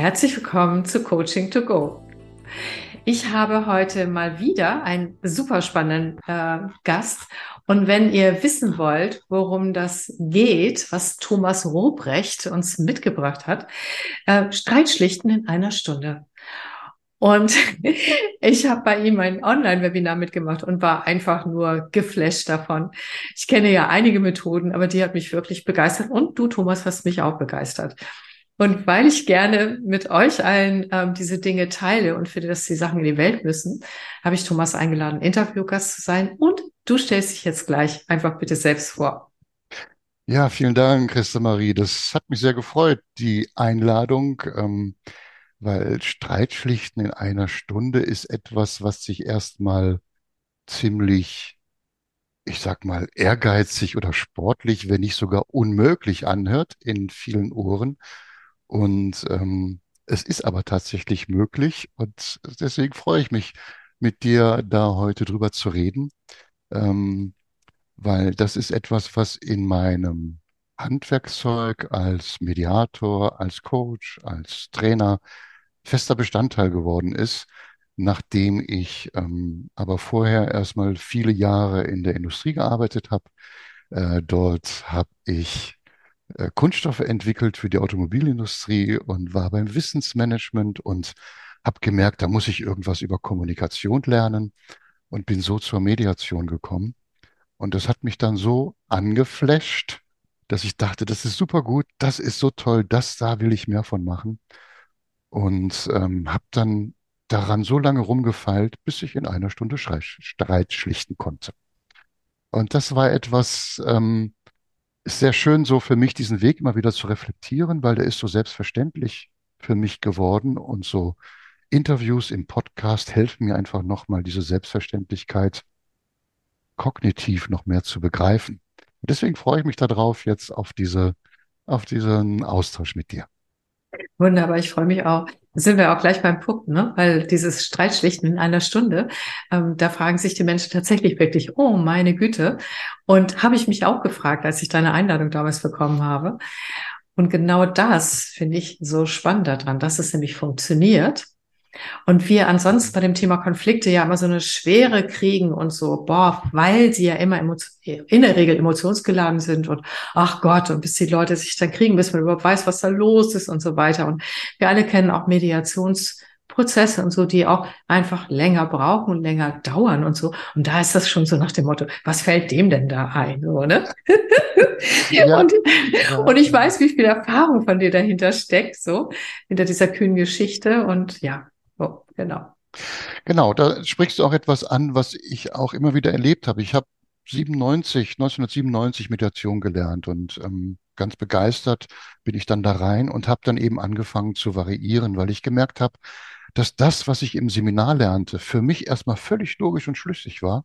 Herzlich willkommen zu Coaching to Go. Ich habe heute mal wieder einen super spannenden äh, Gast. Und wenn ihr wissen wollt, worum das geht, was Thomas Robrecht uns mitgebracht hat, äh, Streitschlichten in einer Stunde. Und ich habe bei ihm ein Online-Webinar mitgemacht und war einfach nur geflasht davon. Ich kenne ja einige Methoden, aber die hat mich wirklich begeistert. Und du, Thomas, hast mich auch begeistert. Und weil ich gerne mit euch allen ähm, diese Dinge teile und finde, dass die Sachen in die Welt müssen, habe ich Thomas eingeladen, Interviewgast zu sein. Und du stellst dich jetzt gleich einfach bitte selbst vor. Ja, vielen Dank, Christa Marie. Das hat mich sehr gefreut, die Einladung, ähm, weil Streitschlichten in einer Stunde ist etwas, was sich erstmal ziemlich, ich sag mal, ehrgeizig oder sportlich, wenn nicht sogar unmöglich anhört in vielen Ohren. Und ähm, es ist aber tatsächlich möglich und deswegen freue ich mich, mit dir da heute drüber zu reden, ähm, weil das ist etwas, was in meinem Handwerkszeug als Mediator, als Coach, als Trainer fester Bestandteil geworden ist, nachdem ich ähm, aber vorher erstmal viele Jahre in der Industrie gearbeitet habe. Äh, dort habe ich Kunststoffe entwickelt für die Automobilindustrie und war beim Wissensmanagement und habe gemerkt, da muss ich irgendwas über Kommunikation lernen und bin so zur Mediation gekommen. Und das hat mich dann so angeflasht, dass ich dachte, das ist super gut, das ist so toll, das da will ich mehr von machen. Und ähm, habe dann daran so lange rumgefeilt, bis ich in einer Stunde Streit schlichten konnte. Und das war etwas, ähm, ist sehr schön, so für mich diesen Weg immer wieder zu reflektieren, weil der ist so selbstverständlich für mich geworden und so Interviews im Podcast helfen mir einfach nochmal diese Selbstverständlichkeit kognitiv noch mehr zu begreifen. Und deswegen freue ich mich darauf jetzt auf diese, auf diesen Austausch mit dir. Wunderbar, ich freue mich auch. Sind wir auch gleich beim Punkt, ne? Weil dieses Streitschlichten in einer Stunde, ähm, da fragen sich die Menschen tatsächlich wirklich, oh meine Güte. Und habe ich mich auch gefragt, als ich deine Einladung damals bekommen habe. Und genau das finde ich so spannend daran, dass es nämlich funktioniert und wir ansonsten bei dem Thema Konflikte ja immer so eine Schwere kriegen und so, boah, weil sie ja immer in der Regel emotionsgeladen sind und ach Gott, und bis die Leute sich dann kriegen, bis man überhaupt weiß, was da los ist und so weiter. Und wir alle kennen auch Mediationsprozesse und so, die auch einfach länger brauchen und länger dauern und so. Und da ist das schon so nach dem Motto, was fällt dem denn da ein, so, ne? Ja, und, ja. und ich weiß, wie viel Erfahrung von dir dahinter steckt, so, hinter dieser kühnen Geschichte und ja, Oh, genau. Genau, da sprichst du auch etwas an, was ich auch immer wieder erlebt habe. Ich habe 97, 1997 Meditation gelernt und ähm, ganz begeistert bin ich dann da rein und habe dann eben angefangen zu variieren, weil ich gemerkt habe, dass das, was ich im Seminar lernte, für mich erstmal völlig logisch und schlüssig war.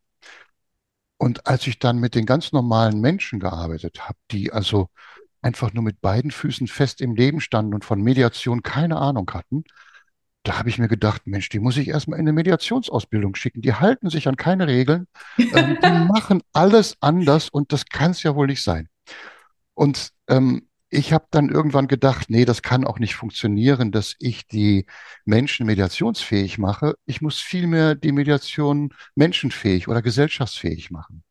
Und als ich dann mit den ganz normalen Menschen gearbeitet habe, die also einfach nur mit beiden Füßen fest im Leben standen und von Mediation keine Ahnung hatten, da habe ich mir gedacht, Mensch, die muss ich erstmal in eine Mediationsausbildung schicken. Die halten sich an keine Regeln, ähm, die machen alles anders und das kann es ja wohl nicht sein. Und ähm, ich habe dann irgendwann gedacht, nee, das kann auch nicht funktionieren, dass ich die Menschen mediationsfähig mache. Ich muss vielmehr die Mediation menschenfähig oder gesellschaftsfähig machen.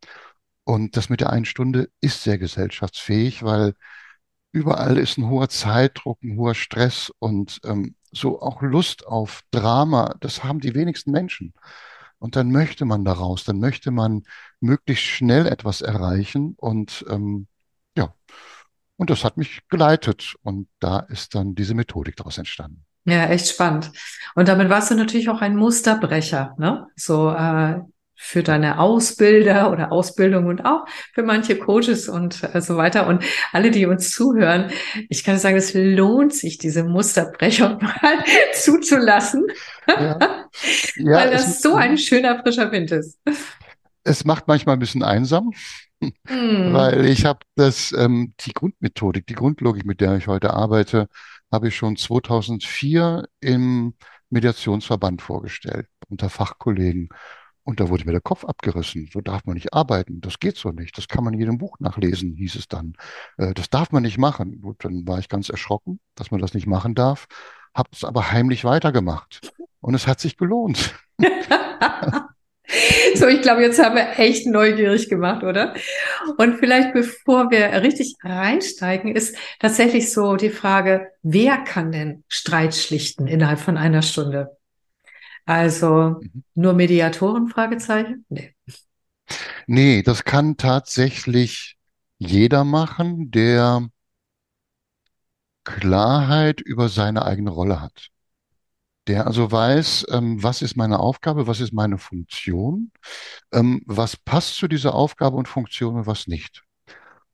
Und das mit der einen Stunde ist sehr gesellschaftsfähig, weil überall ist ein hoher Zeitdruck, ein hoher Stress und ähm, so auch Lust auf Drama, das haben die wenigsten Menschen. Und dann möchte man daraus, dann möchte man möglichst schnell etwas erreichen und ähm, ja, und das hat mich geleitet und da ist dann diese Methodik daraus entstanden. Ja, echt spannend. Und damit warst du natürlich auch ein Musterbrecher, ne? So äh, für deine Ausbilder oder Ausbildung und auch für manche Coaches und äh, so weiter. Und alle, die uns zuhören, ich kann sagen, es lohnt sich, diese Musterbrechung mal zuzulassen, ja. Ja, weil das so ein schöner frischer Wind ist. Es macht manchmal ein bisschen einsam, hm. weil ich habe das, ähm, die Grundmethodik, die Grundlogik, mit der ich heute arbeite, habe ich schon 2004 im Mediationsverband vorgestellt unter Fachkollegen. Und da wurde mir der Kopf abgerissen. So darf man nicht arbeiten. Das geht so nicht. Das kann man in jedem Buch nachlesen, hieß es dann. Äh, das darf man nicht machen. Gut, dann war ich ganz erschrocken, dass man das nicht machen darf. habe es aber heimlich weitergemacht. Und es hat sich gelohnt. So, ich glaube, jetzt haben wir echt neugierig gemacht, oder? Und vielleicht bevor wir richtig reinsteigen, ist tatsächlich so die Frage, wer kann denn Streit schlichten innerhalb von einer Stunde? Also Mhm. nur Mediatoren? Fragezeichen? Nee. Nee, das kann tatsächlich jeder machen, der Klarheit über seine eigene Rolle hat. Der also weiß, ähm, was ist meine Aufgabe, was ist meine Funktion, ähm, was passt zu dieser Aufgabe und Funktion und was nicht.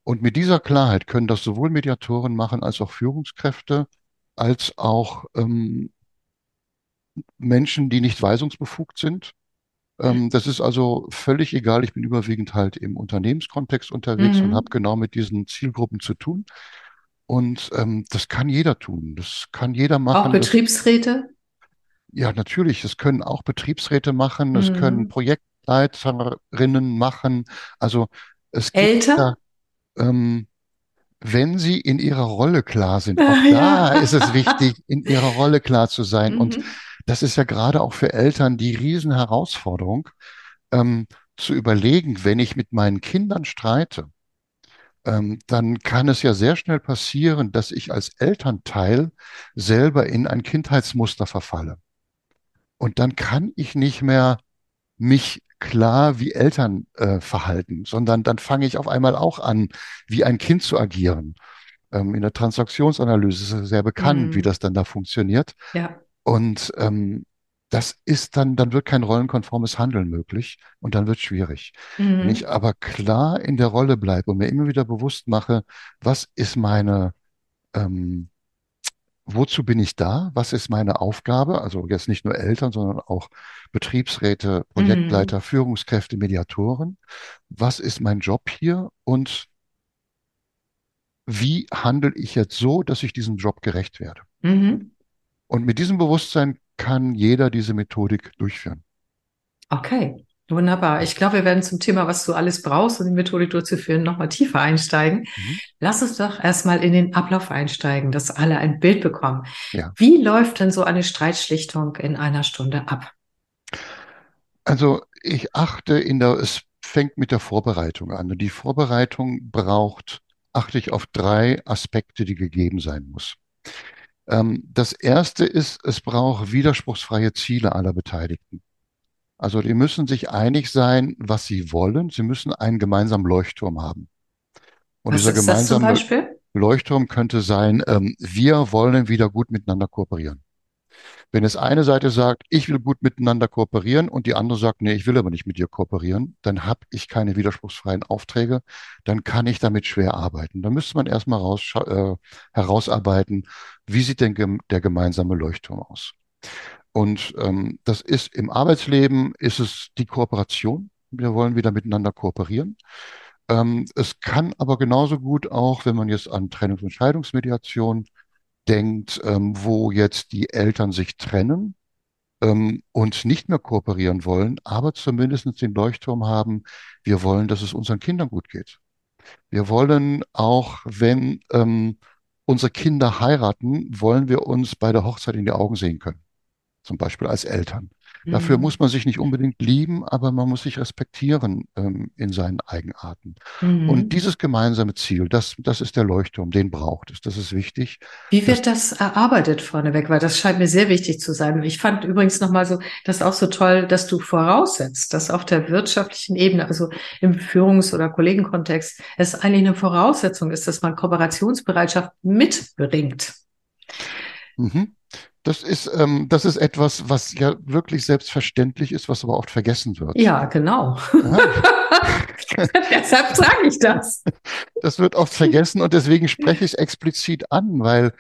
Und mit dieser Klarheit können das sowohl Mediatoren machen als auch Führungskräfte, als auch ähm, Menschen, die nicht weisungsbefugt sind. Ähm, das ist also völlig egal. Ich bin überwiegend halt im Unternehmenskontext unterwegs und habe Mhm. genau mit diesen Zielgruppen zu tun. Und ähm, das kann jeder tun. Das kann jeder Auch machen. Das, Betriebsräte? ja, natürlich. Das können auch Betriebsräte machen. Das können Mhm. Projektleiterinnen machen. Also es gibt Eltern? da, ähm, wenn sie in ihrer Rolle klar sind, auch Ah, da ist es ja. wichtig, in ihrer Rolle klar zu sein. Und Mhm. Das ist ja gerade auch für Eltern die Riesenherausforderung, ähm, zu überlegen, wenn ich mit meinen Kindern streite, ähm, dann kann es ja sehr schnell passieren, dass ich als Elternteil selber in ein Kindheitsmuster verfalle. Und dann kann ich nicht mehr mich klar wie Eltern äh, verhalten, sondern dann fange ich auf einmal auch an, wie ein Kind zu agieren. Ähm, in der Transaktionsanalyse ist es sehr bekannt, wie Mhm. das dann da funktioniert. Ja. Und ähm, das ist dann, dann wird kein rollenkonformes Handeln möglich und dann wird es schwierig. Wenn ich Mhm. aber klar in der Rolle bleibe und mir immer wieder bewusst mache, was ist meine, ähm, wozu bin ich da? Was ist meine Aufgabe? Also jetzt nicht nur Eltern, sondern auch Betriebsräte, Mhm. Projektleiter, Führungskräfte, Mediatoren. Was ist mein Job hier und wie handle ich jetzt so, dass ich diesem Job gerecht werde? Mhm. Und mit diesem Bewusstsein kann jeder diese Methodik durchführen. Okay, wunderbar. Ich glaube, wir werden zum Thema, was du alles brauchst, um die Methodik durchzuführen, nochmal tiefer einsteigen. Mhm. Lass uns doch erstmal in den Ablauf einsteigen, dass alle ein Bild bekommen. Ja, Wie läuft denn so eine Streitschlichtung in einer Stunde ab? also ich achte in der, es fängt mit der Vorbereitung an. Und die Vorbereitung braucht, achte ich auf drei Aspekte, die gegeben sein muss. Ähm, das erste ist, es braucht widerspruchsfreie Ziele aller Beteiligten. Also die müssen sich einig sein, was sie wollen. Sie müssen einen gemeinsamen Leuchtturm haben. Und Was dieser gemeinsame? Leuchtturm könnte sein, ähm, wir wollen wieder gut miteinander kooperieren. Wenn es eine Seite sagt, ich will gut miteinander kooperieren und die andere sagt, nee, ich will aber nicht mit dir kooperieren, dann habe ich keine widerspruchsfreien Aufträge, dann kann ich damit schwer arbeiten. Da müsste man erstmal äh, herausarbeiten, wie sieht denn der gemeinsame Leuchtturm aus? Und ähm, das ist im Arbeitsleben, ist es die Kooperation. Wir wollen wieder miteinander kooperieren. Ähm, es kann aber genauso gut auch, wenn man jetzt an Trennungs- und Scheidungsmediation denkt, ähm, wo jetzt die Eltern sich trennen ähm, und nicht mehr kooperieren wollen, aber zumindest den Leuchtturm haben, wir wollen, dass es unseren Kindern gut geht. Wir wollen auch, wenn ähm, unsere Kinder heiraten, wollen wir uns bei der Hochzeit in die Augen sehen können zum Beispiel als Eltern. Dafür Mhm. muss man sich nicht unbedingt lieben, aber man muss sich respektieren ähm, in seinen Eigenarten. Und Mhm. dieses gemeinsame Ziel, das, das ist der Leuchtturm, den braucht es. Das ist wichtig. Wie wird das erarbeitet vorneweg? Weil das scheint mir sehr wichtig zu sein. Ich fand übrigens nochmal so, das auch so toll, dass du voraussetzt, dass auf der wirtschaftlichen Ebene, also im Führungs- oder Kollegenkontext, es eigentlich eine Voraussetzung ist, dass man Kooperationsbereitschaft mitbringt. mhm. Das ist, ähm, das ist etwas, was ja wirklich selbstverständlich ist, was aber oft vergessen wird. Ja, genau. Ja, Deshalb sage ich das. das wird oft vergessen und deswegen spreche ich es explizit an, weil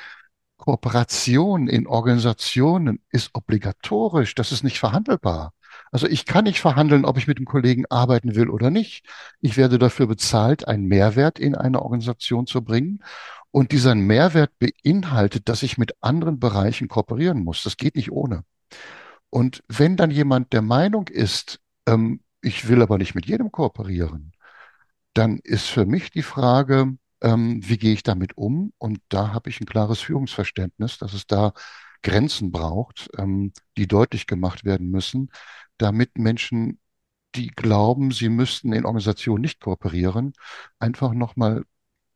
Kooperation in Organisationen ist obligatorisch. Das ist nicht verhandelbar. Also ich kann nicht verhandeln, ob ich mit dem Kollegen arbeiten will oder nicht. Ich werde dafür bezahlt, einen Mehrwert in eine Organisation zu bringen. Und dieser Mehrwert beinhaltet, dass ich mit anderen Bereichen kooperieren muss. Das geht nicht ohne. Und wenn dann jemand der Meinung ist, ähm, ich will aber nicht mit jedem kooperieren, dann ist für mich die Frage, Ähm, wie gehe ich damit um? Und da habe ich ein klares Führungsverständnis, dass es da Grenzen braucht, ähm, die deutlich gemacht werden müssen, damit Menschen, die glauben, sie müssten in Organisationen nicht kooperieren, einfach nochmal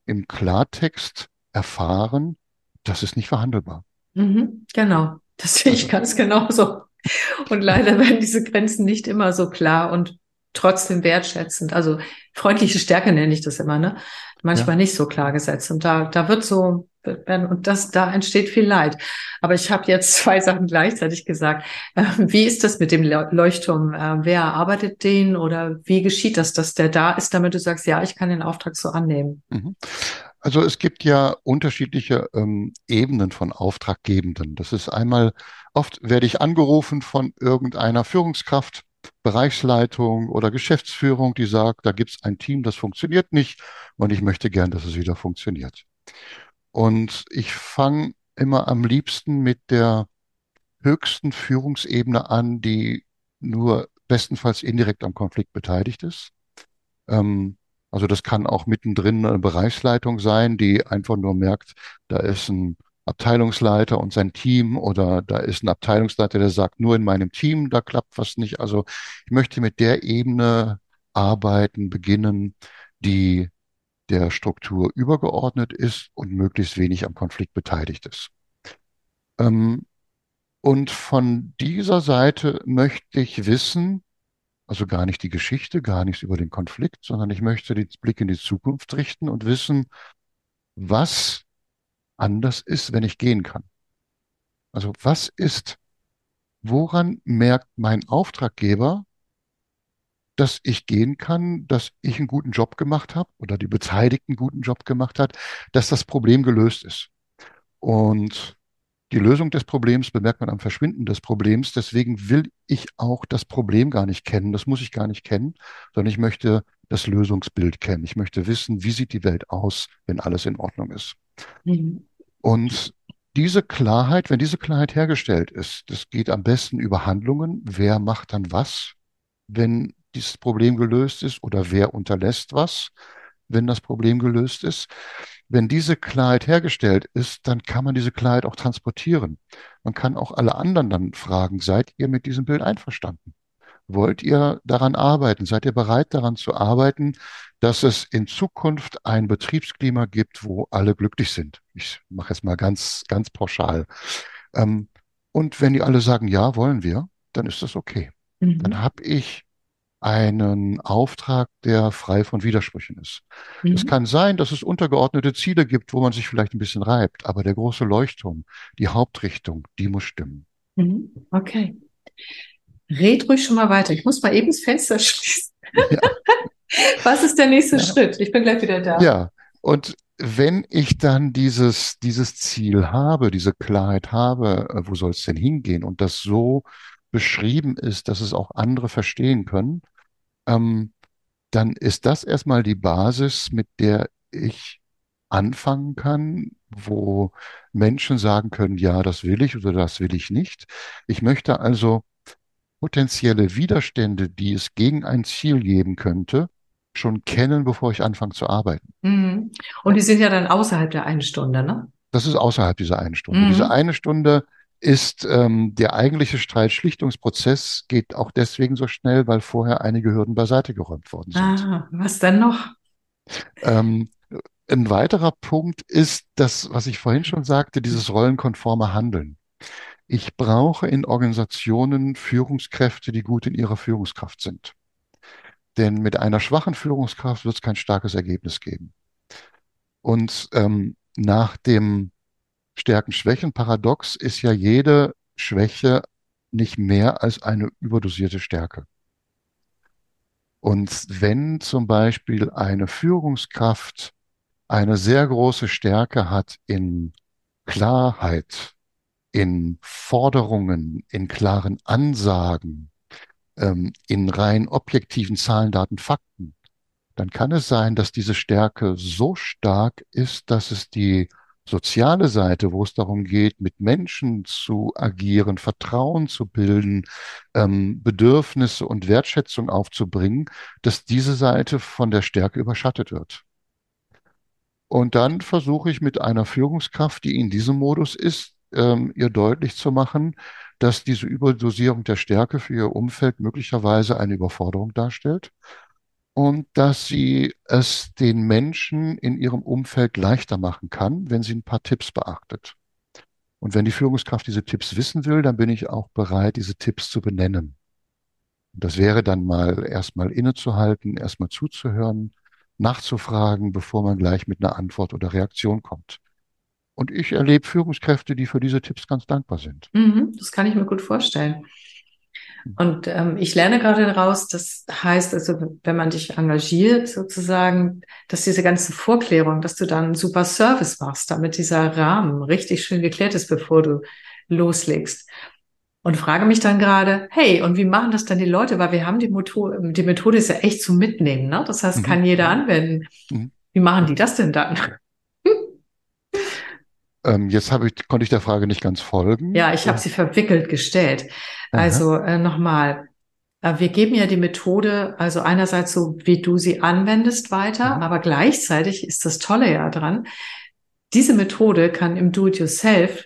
im Klartext erfahren, das ist nicht verhandelbar. Mhm, genau, das sehe ich Also, ganz genauso. Und leider werden diese Grenzen nicht immer so klar und trotzdem wertschätzend. Also freundliche Stärke nenne ich das immer, ne? ja. Manchmal nicht so klar gesetzt. Und da, da wird so, und das, da entsteht viel Leid. Aber ich habe jetzt zwei Sachen gleichzeitig gesagt. Äh, wie ist das mit dem Leuchtturm? Äh, wer erarbeitet den oder wie geschieht das, dass der da ist, damit du sagst, ja, ich kann den Auftrag so annehmen? Mhm. Also es gibt ja unterschiedliche ähm, Ebenen von Auftraggebenden. Das ist einmal, oft werde ich angerufen von irgendeiner Führungskraft, Bereichsleitung oder Geschäftsführung, die sagt, da gibt es ein Team, das funktioniert nicht und ich möchte gern, dass es wieder funktioniert. Und ich fange immer am liebsten mit der höchsten Führungsebene an, die nur bestenfalls indirekt am Konflikt beteiligt ist. Ähm, also das kann auch mittendrin eine Bereichsleitung sein, die einfach nur merkt, da ist ein Abteilungsleiter und sein Team oder da ist ein Abteilungsleiter, der sagt, nur in meinem Team, da klappt was nicht. Also ich möchte mit der Ebene arbeiten, beginnen, die der Struktur übergeordnet ist und möglichst wenig am Konflikt beteiligt ist. Ähm, und von dieser Seite möchte ich wissen, also gar nicht die Geschichte, gar nichts über den Konflikt, sondern ich möchte den Blick in die Zukunft richten und wissen, was anders ist, wenn ich gehen kann. Also was ist, woran merkt mein Auftraggeber, dass ich gehen kann, dass ich einen guten Job gemacht habe oder die Beteiligten einen guten Job gemacht hat, dass das Problem gelöst ist. Und die Lösung des Problems bemerkt man am Verschwinden des Problems. Deswegen will ich auch das Problem gar nicht kennen. Das muss ich gar nicht kennen, sondern ich möchte das Lösungsbild kennen. Ich möchte wissen, wie sieht die Welt aus, wenn alles in Ordnung ist. Mhm. Und diese Klarheit, wenn diese Klarheit hergestellt ist, das geht am besten über Handlungen. Wer macht dann was, wenn dieses Problem gelöst ist oder wer unterlässt was, wenn das Problem gelöst ist. Wenn diese Klarheit hergestellt ist, dann kann man diese Klarheit auch transportieren. Man kann auch alle anderen dann fragen, seid ihr mit diesem Bild einverstanden? Wollt ihr daran arbeiten? Seid ihr bereit daran zu arbeiten, dass es in Zukunft ein Betriebsklima gibt, wo alle glücklich sind? Ich mache es mal ganz, ganz pauschal. Ähm, und wenn die alle sagen, ja, wollen wir, dann ist das okay. Mhm. Dann habe ich einen Auftrag, der frei von Widersprüchen ist. Mhm. Es kann sein, dass es untergeordnete Ziele gibt, wo man sich vielleicht ein bisschen reibt, aber der große Leuchtturm, die Hauptrichtung, die muss stimmen. Mhm. Okay. Red ruhig schon mal weiter. Ich muss mal eben das Fenster schließen. Ja. Was ist der nächste ja. Schritt? Ich bin gleich wieder da. Ja, und wenn ich dann dieses, dieses Ziel habe, diese Klarheit habe, äh, wo soll es denn hingehen und das so beschrieben ist, dass es auch andere verstehen können, ähm, dann ist das erstmal die Basis, mit der ich anfangen kann, wo Menschen sagen können, ja, das will ich oder das will ich nicht. Ich möchte also potenzielle Widerstände, die es gegen ein Ziel geben könnte, schon kennen, bevor ich anfange zu arbeiten. Mhm. Und die sind ja dann außerhalb der einen Stunde, ne? Das ist außerhalb dieser einen Stunde. Mhm. Diese eine Stunde ist ähm, der eigentliche Streitschlichtungsprozess geht auch deswegen so schnell, weil vorher einige Hürden beiseite geräumt worden sind. Ah, was denn noch? Ähm, ein weiterer Punkt ist das, was ich vorhin schon sagte, dieses rollenkonforme Handeln. Ich brauche in Organisationen Führungskräfte, die gut in ihrer Führungskraft sind. Denn mit einer schwachen Führungskraft wird es kein starkes Ergebnis geben. Und ähm, nach dem Stärken-Schwächen-Paradox ist ja jede Schwäche nicht mehr als eine überdosierte Stärke. Und wenn zum Beispiel eine Führungskraft eine sehr große Stärke hat in Klarheit, in Forderungen, in klaren Ansagen, ähm, in rein objektiven Zahlen, Daten, Fakten, dann kann es sein, dass diese Stärke so stark ist, dass es die soziale Seite, wo es darum geht, mit Menschen zu agieren, Vertrauen zu bilden, ähm, Bedürfnisse und Wertschätzung aufzubringen, dass diese Seite von der Stärke überschattet wird. Und dann versuche ich mit einer Führungskraft, die in diesem Modus ist, ähm, ihr deutlich zu machen, dass diese Überdosierung der Stärke für ihr Umfeld möglicherweise eine Überforderung darstellt und dass sie es den Menschen in ihrem Umfeld leichter machen kann, wenn sie ein paar Tipps beachtet. Und wenn die Führungskraft diese Tipps wissen will, dann bin ich auch bereit, diese Tipps zu benennen. Und das wäre dann mal erstmal innezuhalten, erstmal zuzuhören, nachzufragen, bevor man gleich mit einer Antwort oder Reaktion kommt. Und ich erlebe Führungskräfte, die für diese Tipps ganz dankbar sind. Mhm, das kann ich mir gut vorstellen. Und ähm, ich lerne gerade daraus, das heißt also, wenn man dich engagiert sozusagen, dass diese ganze Vorklärung, dass du dann einen super Service machst, damit dieser Rahmen richtig schön geklärt ist, bevor du loslegst. Und frage mich dann gerade, hey, und wie machen das dann die Leute? Weil wir haben die Methode, die Methode ist ja echt zum Mitnehmen, ne? Das heißt, kann mhm. jeder anwenden. Mhm. Wie machen die das denn dann? Ähm, jetzt habe ich, konnte ich der Frage nicht ganz folgen. Ja, ich habe sie verwickelt gestellt. Also äh, nochmal, äh, wir geben ja die Methode, also einerseits so, wie du sie anwendest, weiter, mhm. aber gleichzeitig ist das Tolle ja dran, diese Methode kann im Do-it-yourself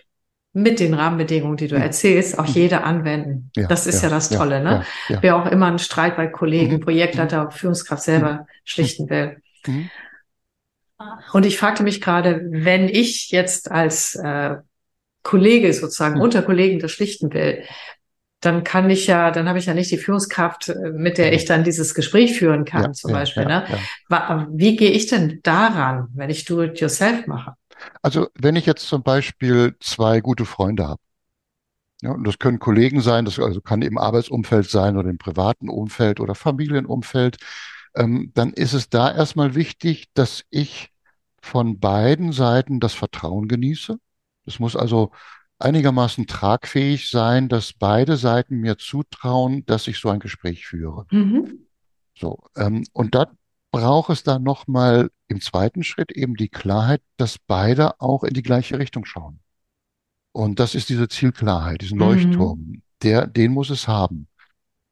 mit den Rahmenbedingungen, die du mhm. erzählst, auch mhm. jeder anwenden. Ja, das ist ja, ja das Tolle, ja, ne? Wer auch immer einen Streit bei Kollegen, mhm. Projektleiter, Führungskraft selber schlichten will. Und ich fragte mich gerade, wenn ich jetzt als äh, Kollege sozusagen mhm. unter Kollegen das schlichten will, dann kann ich ja, dann habe ich ja nicht die Führungskraft, äh, mit der ich dann dieses Gespräch führen kann, ja, zum ja, Beispiel. Ja, ne? Wie gehe ich denn daran, wenn ich Do-it-yourself mache? Also wenn ich jetzt zum Beispiel zwei gute Freunde habe, ja, und das können Kollegen sein, das also kann im Arbeitsumfeld sein oder im privaten Umfeld oder Familienumfeld, ähm, dann ist es da erstmal wichtig, dass ich von beiden Seiten das Vertrauen genieße. Es muss also einigermaßen tragfähig sein, dass beide Seiten mir zutrauen, dass ich so ein Gespräch führe. Mhm. So, ähm, und da braucht es dann nochmal im zweiten Schritt eben die Klarheit, dass beide auch in die gleiche Richtung schauen. Und das ist diese Zielklarheit, diesen mhm. Leuchtturm. Der, den muss es haben.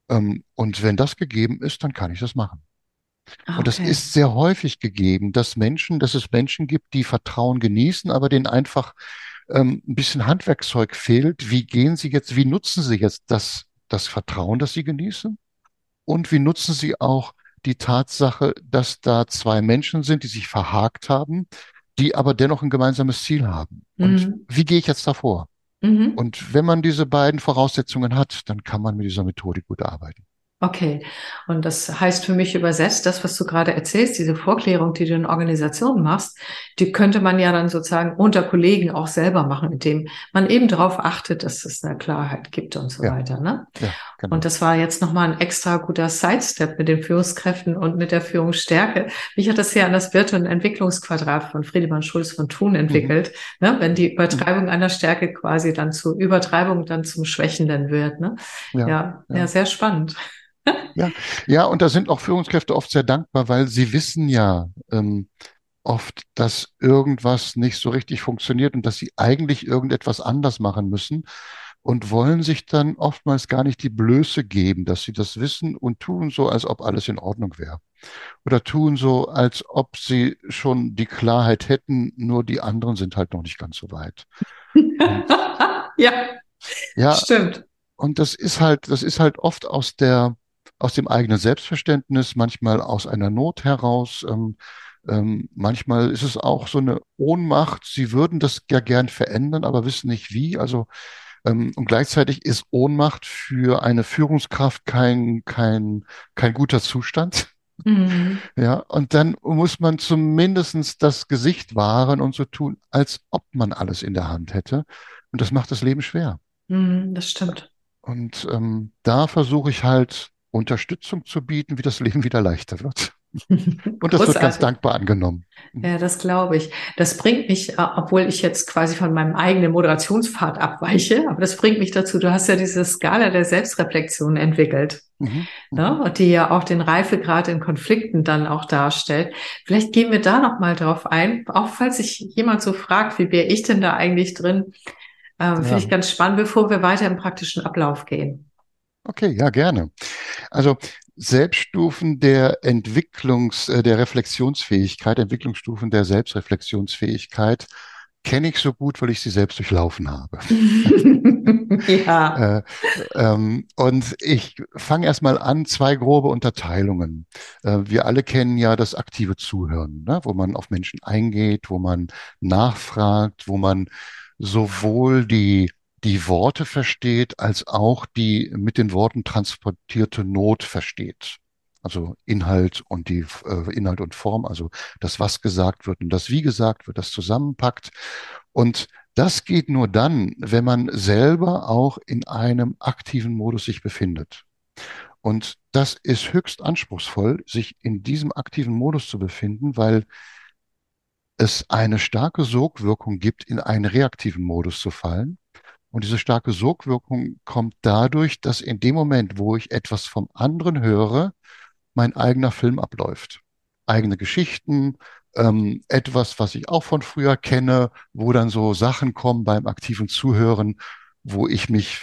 Ähm, und wenn das gegeben ist, dann kann ich das machen. Okay. Und das ist sehr häufig gegeben, dass Menschen, dass es Menschen gibt, die Vertrauen genießen, aber denen einfach ähm, ein bisschen Handwerkszeug fehlt. Wie gehen sie jetzt, wie nutzen sie jetzt das, das Vertrauen, das sie genießen? Und wie nutzen sie auch die Tatsache, dass da zwei Menschen sind, die sich verhakt haben, die aber dennoch ein gemeinsames Ziel haben? Und mhm. wie gehe ich jetzt davor? Mhm. Und wenn man diese beiden Voraussetzungen hat, dann kann man mit dieser Methode gut arbeiten. Okay. Und das heißt für mich übersetzt, das, was du gerade erzählst, diese Vorklärung, die du in Organisationen machst, die könnte man ja dann sozusagen unter Kollegen auch selber machen, indem man eben darauf achtet, dass es eine Klarheit gibt und so ja. weiter. Ne? Ja, genau. Und das war jetzt nochmal ein extra guter Sidestep mit den Führungskräften und mit der Führungsstärke. Mich hat das ja an das Wirt- und Entwicklungsquadrat von Friedemann Schulz von Thun mhm. entwickelt. Mhm. Ne? Wenn die Übertreibung mhm. einer Stärke quasi dann zu Übertreibung dann zum Schwächenden wird. Ne? Ja, ja. ja sehr spannend. Ja, ja, und da sind auch Führungskräfte oft sehr dankbar, weil sie wissen ja ähm, oft, dass irgendwas nicht so richtig funktioniert und dass sie eigentlich irgendetwas anders machen müssen und wollen sich dann oftmals gar nicht die Blöße geben, dass sie das wissen und tun so, als ob alles in Ordnung wäre. Oder tun so, als ob sie schon die Klarheit hätten, nur die anderen sind halt noch nicht ganz so weit. Und, ja, ja, stimmt. Und das ist halt, das ist halt oft aus der, aus dem eigenen Selbstverständnis, manchmal aus einer Not heraus. Ähm, ähm, manchmal ist es auch so eine Ohnmacht. Sie würden das ja gern verändern, aber wissen nicht wie. Also ähm, und gleichzeitig ist Ohnmacht für eine Führungskraft kein kein kein guter Zustand. Mhm. Ja, und dann muss man zumindestens das Gesicht wahren und so tun, als ob man alles in der Hand hätte. Und das macht das Leben schwer. Mhm, das stimmt. Und ähm, da versuche ich halt Unterstützung zu bieten, wie das Leben wieder leichter wird. Und das wird ganz dankbar angenommen. Ja, das glaube ich. Das bringt mich, äh, obwohl ich jetzt quasi von meinem eigenen Moderationspfad abweiche, aber das bringt mich dazu, du hast ja diese Skala der Selbstreflexion entwickelt. Mhm. Ne? Mhm. Und die ja auch den Reifegrad in Konflikten dann auch darstellt. Vielleicht gehen wir da nochmal drauf ein, auch falls sich jemand so fragt, wie wäre ich denn da eigentlich drin? Ähm, ja. Finde ich ganz spannend, bevor wir weiter im praktischen Ablauf gehen. Okay, ja, gerne. Also Selbststufen der Entwicklungs, äh, der Reflexionsfähigkeit, Entwicklungsstufen der Selbstreflexionsfähigkeit kenne ich so gut, weil ich sie selbst durchlaufen habe. Ja. Äh, ähm, und ich fange erstmal an, zwei grobe Unterteilungen. Äh, wir alle kennen ja das aktive Zuhören, ne? wo man auf Menschen eingeht, wo man nachfragt, wo man sowohl die die Worte versteht, als auch die mit den Worten transportierte Not versteht. Also Inhalt und die äh, Inhalt und Form, also das, was gesagt wird und das, wie gesagt wird, das zusammenpackt. Und das geht nur dann, wenn man selber auch in einem aktiven Modus sich befindet. Und das ist höchst anspruchsvoll, sich in diesem aktiven Modus zu befinden, weil es eine starke Sogwirkung gibt, in einen reaktiven Modus zu fallen. Und diese starke Sogwirkung kommt dadurch, dass in dem Moment, wo ich etwas vom anderen höre, mein eigener Film abläuft. Eigene Geschichten, ähm, etwas, was ich auch von früher kenne, wo dann so Sachen kommen beim aktiven Zuhören, wo ich mich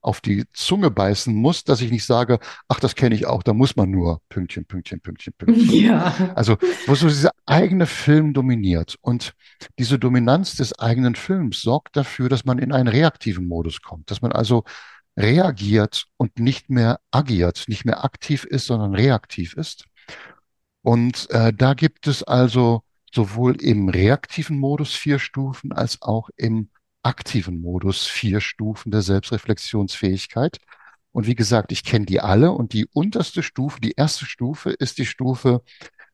auf die Zunge beißen muss, dass ich nicht sage, ach, das kenne ich auch, da muss man nur Pünktchen, Pünktchen, Pünktchen, Pünktchen. Ja. Also, wo so dieser eigene Film dominiert. Und diese Dominanz des eigenen Films sorgt dafür, dass man in einen reaktiven Modus kommt, dass man also reagiert und nicht mehr agiert, nicht mehr aktiv ist, sondern reaktiv ist. Und äh, da gibt es also sowohl im reaktiven Modus vier Stufen als auch im aktiven Modus vier Stufen der Selbstreflexionsfähigkeit. Und wie gesagt, ich kenne die alle und die unterste Stufe, die erste Stufe ist die Stufe,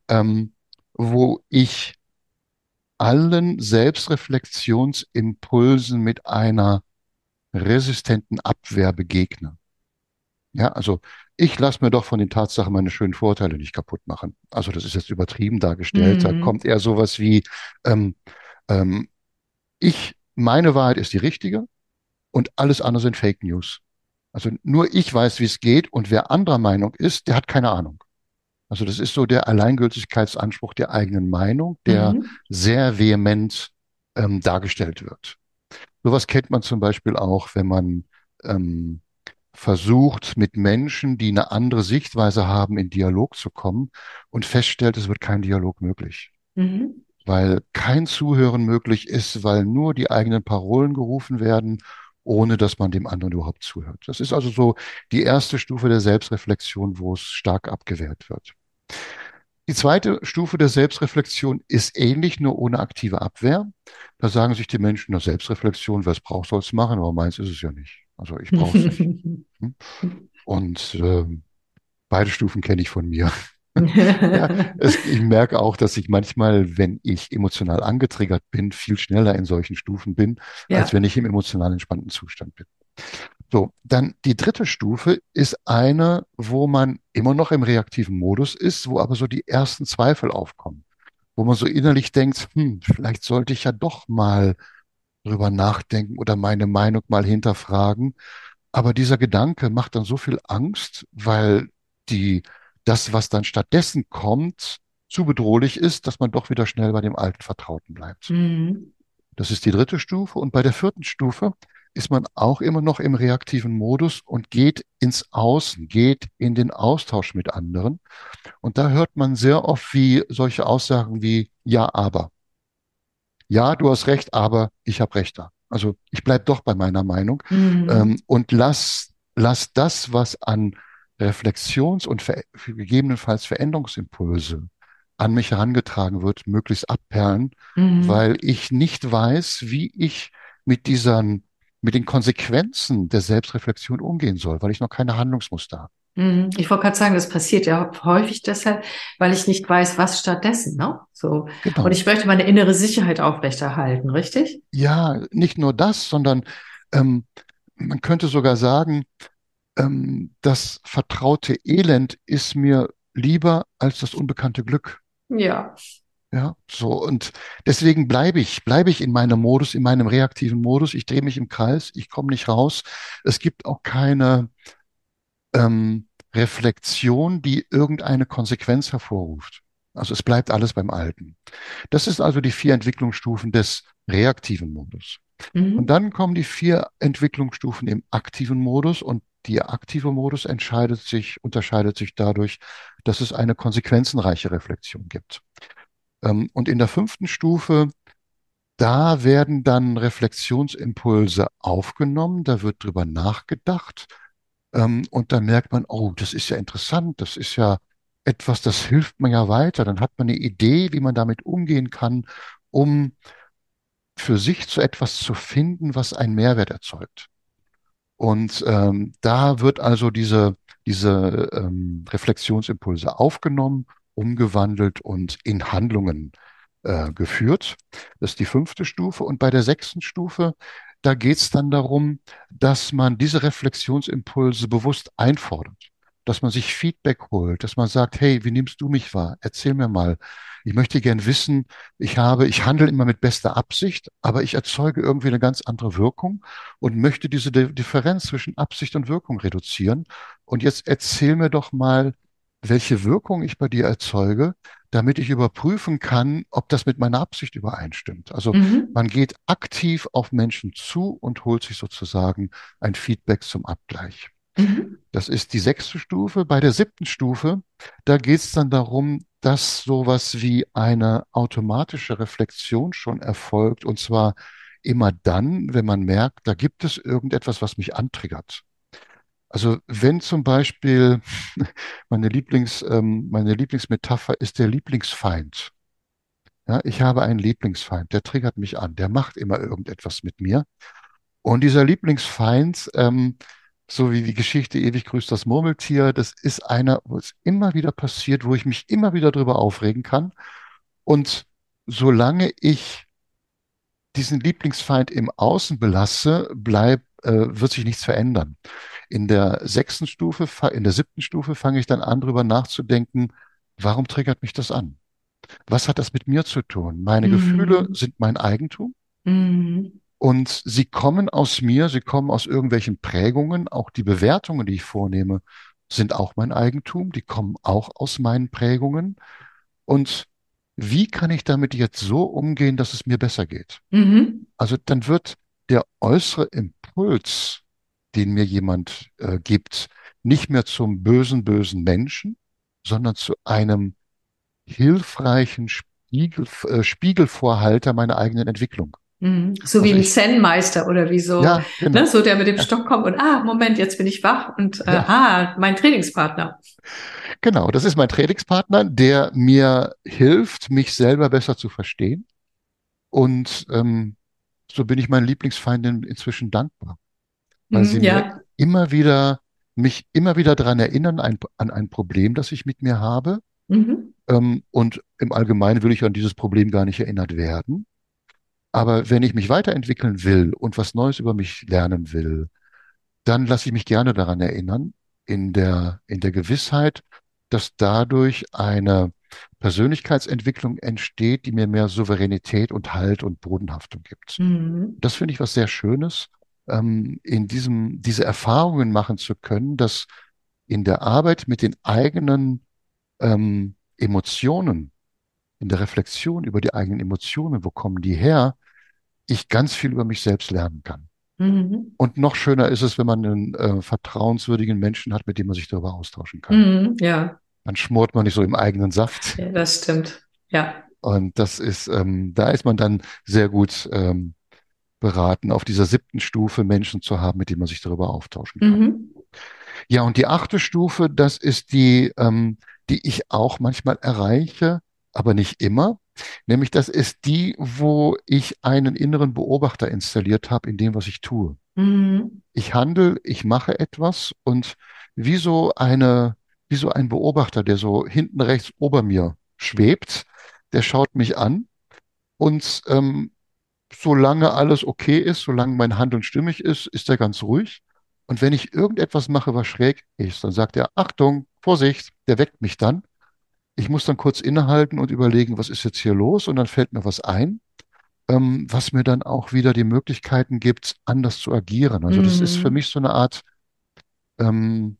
ähm, wo ich allen Selbstreflexionsimpulsen mit einer resistenten Abwehr begegne. Ja, also ich lasse mir doch von den Tatsachen meine schönen Vorteile nicht kaputt machen. Also das ist jetzt übertrieben dargestellt. Da Mhm. kommt eher sowas wie, ähm, ähm, ich meine Wahrheit ist die richtige und alles andere sind Fake News. Also nur ich weiß, wie es geht und wer anderer Meinung ist, der hat keine Ahnung. Also das ist so der Alleingültigkeitsanspruch der eigenen Meinung, der Mhm. sehr vehement ähm, dargestellt wird. Sowas kennt man zum Beispiel auch, wenn man ähm, versucht, mit Menschen, die eine andere Sichtweise haben, in Dialog zu kommen und feststellt, es wird kein Dialog möglich Mhm. Weil kein Zuhören möglich ist, weil nur die eigenen Parolen gerufen werden, ohne dass man dem anderen überhaupt zuhört. Das ist also so die erste Stufe der Selbstreflexion, wo es stark abgewehrt wird. Die zweite Stufe der Selbstreflexion ist ähnlich, nur ohne aktive Abwehr. Da sagen sich die Menschen, na Selbstreflexion, wer es braucht, soll es machen, aber meins ist es ja nicht. Also ich brauche es nicht. Hm? Und äh, beide Stufen kenne ich von mir. Ja, es, ich merke auch, dass ich manchmal, wenn ich emotional angetriggert bin, viel schneller in solchen Stufen bin, als Ja. wenn ich im emotional entspannten Zustand bin. So, dann die dritte Stufe ist eine, wo man immer noch im reaktiven Modus ist, wo aber so die ersten Zweifel aufkommen, wo man so innerlich denkt, hm, vielleicht sollte ich ja doch mal drüber nachdenken oder meine Meinung mal hinterfragen. Aber dieser Gedanke macht dann so viel Angst, weil die, das, was dann stattdessen kommt, zu bedrohlich ist, dass man doch wieder schnell bei dem alten Vertrauten bleibt. Mhm. Das ist die dritte Stufe. Und bei der vierten Stufe ist man auch immer noch im reaktiven Modus und geht ins Außen, geht in den Austausch mit anderen. Und da hört man sehr oft wie solche Aussagen wie, ja, aber. Ja, du hast recht, aber ich habe recht da. Also ich bleib doch bei meiner Meinung Mhm. ähm, und lass, lass das, was an Reflexions- und ver gegebenenfalls Veränderungsimpulse an mich herangetragen wird, möglichst abperlen, Mhm. weil ich nicht weiß, wie ich mit diesen, mit den Konsequenzen der Selbstreflexion umgehen soll, weil ich noch keine Handlungsmuster habe. Mhm. Ich wollte gerade sagen, das passiert ja häufig deshalb, weil ich nicht weiß, was stattdessen, ne? So. Und Genau. ich möchte meine innere Sicherheit aufrechterhalten, richtig? Ja, nicht nur das, sondern ähm, man könnte sogar sagen, ähm, das vertraute Elend ist mir lieber als das unbekannte Glück. Ja. Ja, so. Und deswegen bleibe ich, bleibe ich in meinem Modus, in meinem reaktiven Modus. Ich drehe mich im Kreis, ich komme nicht raus. Es gibt auch keine ähm, Reflexion, die irgendeine Konsequenz hervorruft. Also es bleibt alles beim Alten. Das ist also die vier Entwicklungsstufen des reaktiven Modus. Und Mhm. dann kommen die vier Entwicklungsstufen im aktiven Modus und Der aktive Modus entscheidet sich, unterscheidet sich dadurch, dass es eine konsequenzenreiche Reflexion gibt. Ähm, und in der fünften Stufe, da werden dann Reflexionsimpulse aufgenommen, da wird drüber nachgedacht. Ähm, und dann merkt man, oh, das ist ja interessant, das ist ja etwas, das hilft mir ja weiter. Dann hat man eine Idee, wie man damit umgehen kann, um für sich zu etwas zu finden, was einen Mehrwert erzeugt. Und ähm, da wird also diese, diese ähm, Reflexionsimpulse aufgenommen, umgewandelt und in Handlungen äh, geführt. Das ist die fünfte Stufe. Und bei der sechsten Stufe, da geht es dann darum, dass man diese Reflexionsimpulse bewusst einfordert dass man sich Feedback holt, dass man sagt, hey, wie nimmst du mich wahr? Erzähl mir mal. Ich möchte gern wissen, ich habe, ich handle immer mit bester Absicht, aber ich erzeuge irgendwie eine ganz andere Wirkung und möchte diese Differenz zwischen Absicht und Wirkung reduzieren. Und jetzt erzähl mir doch mal, welche Wirkung ich bei dir erzeuge, damit ich überprüfen kann, ob das mit meiner Absicht übereinstimmt. Also mhm. man geht aktiv auf Menschen zu und holt sich sozusagen ein Feedback zum Abgleich. Mhm. Das ist die sechste Stufe. Bei der siebten Stufe, da geht es dann darum, dass sowas wie eine automatische Reflexion schon erfolgt. Und zwar immer dann, wenn man merkt, da gibt es irgendetwas, was mich antriggert. Also wenn zum Beispiel meine Lieblings, ähm, meine Lieblingsmetapher ist der Lieblingsfeind. Ja, ich habe einen Lieblingsfeind, der triggert mich an, der macht immer irgendetwas mit mir. Und dieser Lieblingsfeind, ähm, so wie die Geschichte Ewig grüßt das Murmeltier, das ist einer, wo es immer wieder passiert, wo ich mich immer wieder drüber aufregen kann. Und solange ich diesen Lieblingsfeind im Außen belasse, bleib, äh, wird sich nichts verändern. In der sechsten Stufe, in der siebten Stufe fange ich dann an, drüber nachzudenken, warum triggert mich das an? Was hat das mit mir zu tun? Meine mhm. Gefühle sind mein Eigentum. Mhm. Und sie kommen aus mir, sie kommen aus irgendwelchen Prägungen. Auch die Bewertungen, die ich vornehme, sind auch mein Eigentum. Die kommen auch aus meinen Prägungen. Und wie kann ich damit jetzt so umgehen, dass es mir besser geht? Mhm. Also dann wird der äußere Impuls, den mir jemand äh, gibt, nicht mehr zum bösen, bösen Menschen, sondern zu einem hilfreichen Spiegel, äh, Spiegelvorhalter meiner eigenen Entwicklung. Mhm. So also wie ein Zen-Meister oder wie so, ja, genau. ne, so der mit dem Stock kommt und ah, Moment, jetzt bin ich wach und äh, ja. ah, mein Trainingspartner. Genau, das ist mein Trainingspartner, der mir hilft, mich selber besser zu verstehen. Und ähm, so bin ich meinen Lieblingsfeindin inzwischen dankbar, weil mhm, sie ja. mir immer wieder mich immer wieder daran erinnern ein, an ein Problem, das ich mit mir habe. Mhm. Ähm, und im Allgemeinen will ich an dieses Problem gar nicht erinnert werden. Aber wenn ich mich weiterentwickeln will und was Neues über mich lernen will, dann lasse ich mich gerne daran erinnern, in der, in der Gewissheit, dass dadurch eine Persönlichkeitsentwicklung entsteht, die mir mehr Souveränität und Halt und Bodenhaftung gibt. Mhm. Das finde ich was sehr Schönes, ähm, in diesem, diese Erfahrungen machen zu können, dass in der Arbeit mit den eigenen ähm, Emotionen in der Reflexion über die eigenen Emotionen, wo kommen die her, ich ganz viel über mich selbst lernen kann. Mhm. Und noch schöner ist es, wenn man einen äh, vertrauenswürdigen Menschen hat, mit dem man sich darüber austauschen kann. Mhm, ja. Dann schmort man nicht so im eigenen Saft. Ja, das stimmt. Ja. Und das ist, ähm, da ist man dann sehr gut ähm, beraten, auf dieser siebten Stufe Menschen zu haben, mit denen man sich darüber austauschen kann. Mhm. Ja, und die achte Stufe, das ist die, ähm, die ich auch manchmal erreiche, aber nicht immer. Nämlich das ist die, wo ich einen inneren Beobachter installiert habe in dem, was ich tue. Mhm. Ich handle, ich mache etwas und wie so eine, wie so ein Beobachter, der so hinten rechts ober mir schwebt, der schaut mich an und ähm, solange alles okay ist, solange mein Handeln stimmig ist, ist er ganz ruhig. Und wenn ich irgendetwas mache, was schräg ist, dann sagt er, Achtung, Vorsicht, der weckt mich dann. Ich muss dann kurz innehalten und überlegen, was ist jetzt hier los? Und dann fällt mir was ein, ähm, was mir dann auch wieder die Möglichkeiten gibt, anders zu agieren. Also das ist für mhm. mich so eine Art, ähm,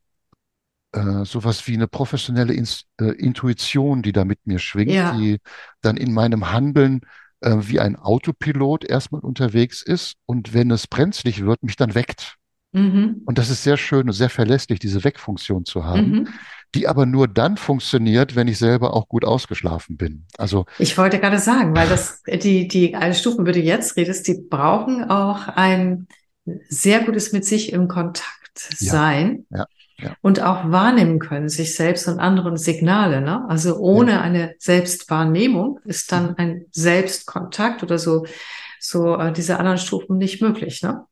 äh, sowas wie eine professionelle Ins äh, Intuition, die da mit mir schwingt, ja. die dann in meinem Handeln äh, wie ein Autopilot erstmal unterwegs ist und wenn es brenzlig wird, mich dann weckt. Mhm. Und das ist sehr schön und sehr verlässlich, diese Wegfunktion zu haben, Mhm. die aber nur dann funktioniert, wenn ich selber auch gut ausgeschlafen bin. Also Ich wollte gerade sagen, weil das, die, die eine Stufen, über die du jetzt redest, die brauchen auch ein sehr gutes mit sich im Kontakt ja, sein ja, ja, und auch wahrnehmen können, sich selbst und anderen Signale. Ne? Also ja. ohne eine Selbstwahrnehmung ist dann Mhm. ein Selbstkontakt oder so, so äh, diese anderen Stufen nicht möglich. Ne?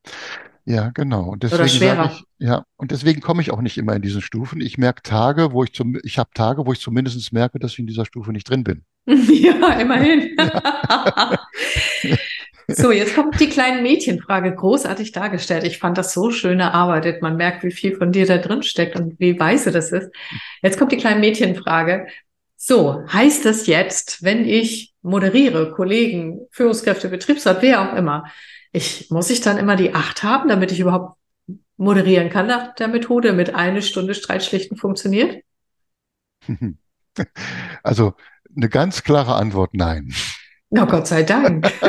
Ja, genau. Und Oder deswegen sage schwerer. ich, ja, und deswegen komme ich auch nicht immer in diesen Stufen. Ich merke Tage, wo ich zum, ich habe Tage, wo ich zumindest merke, dass ich in dieser Stufe nicht drin bin. Ja, immerhin. Ja. So, jetzt kommt die kleinen Mädchenfrage, großartig dargestellt. Ich fand das so schön erarbeitet. Man merkt, wie viel von dir da drin steckt und wie weise das ist. Jetzt kommt die kleine Mädchenfrage. So, heißt das jetzt, wenn ich moderiere, Kollegen, Führungskräfte, Betriebsrat, wer auch immer, ich, muss ich dann immer die acht haben, damit ich überhaupt moderieren kann nach der Methode, damit eine Stunde Streitschlichten funktioniert? Also eine ganz klare Antwort, nein. Na, Gott sei Dank.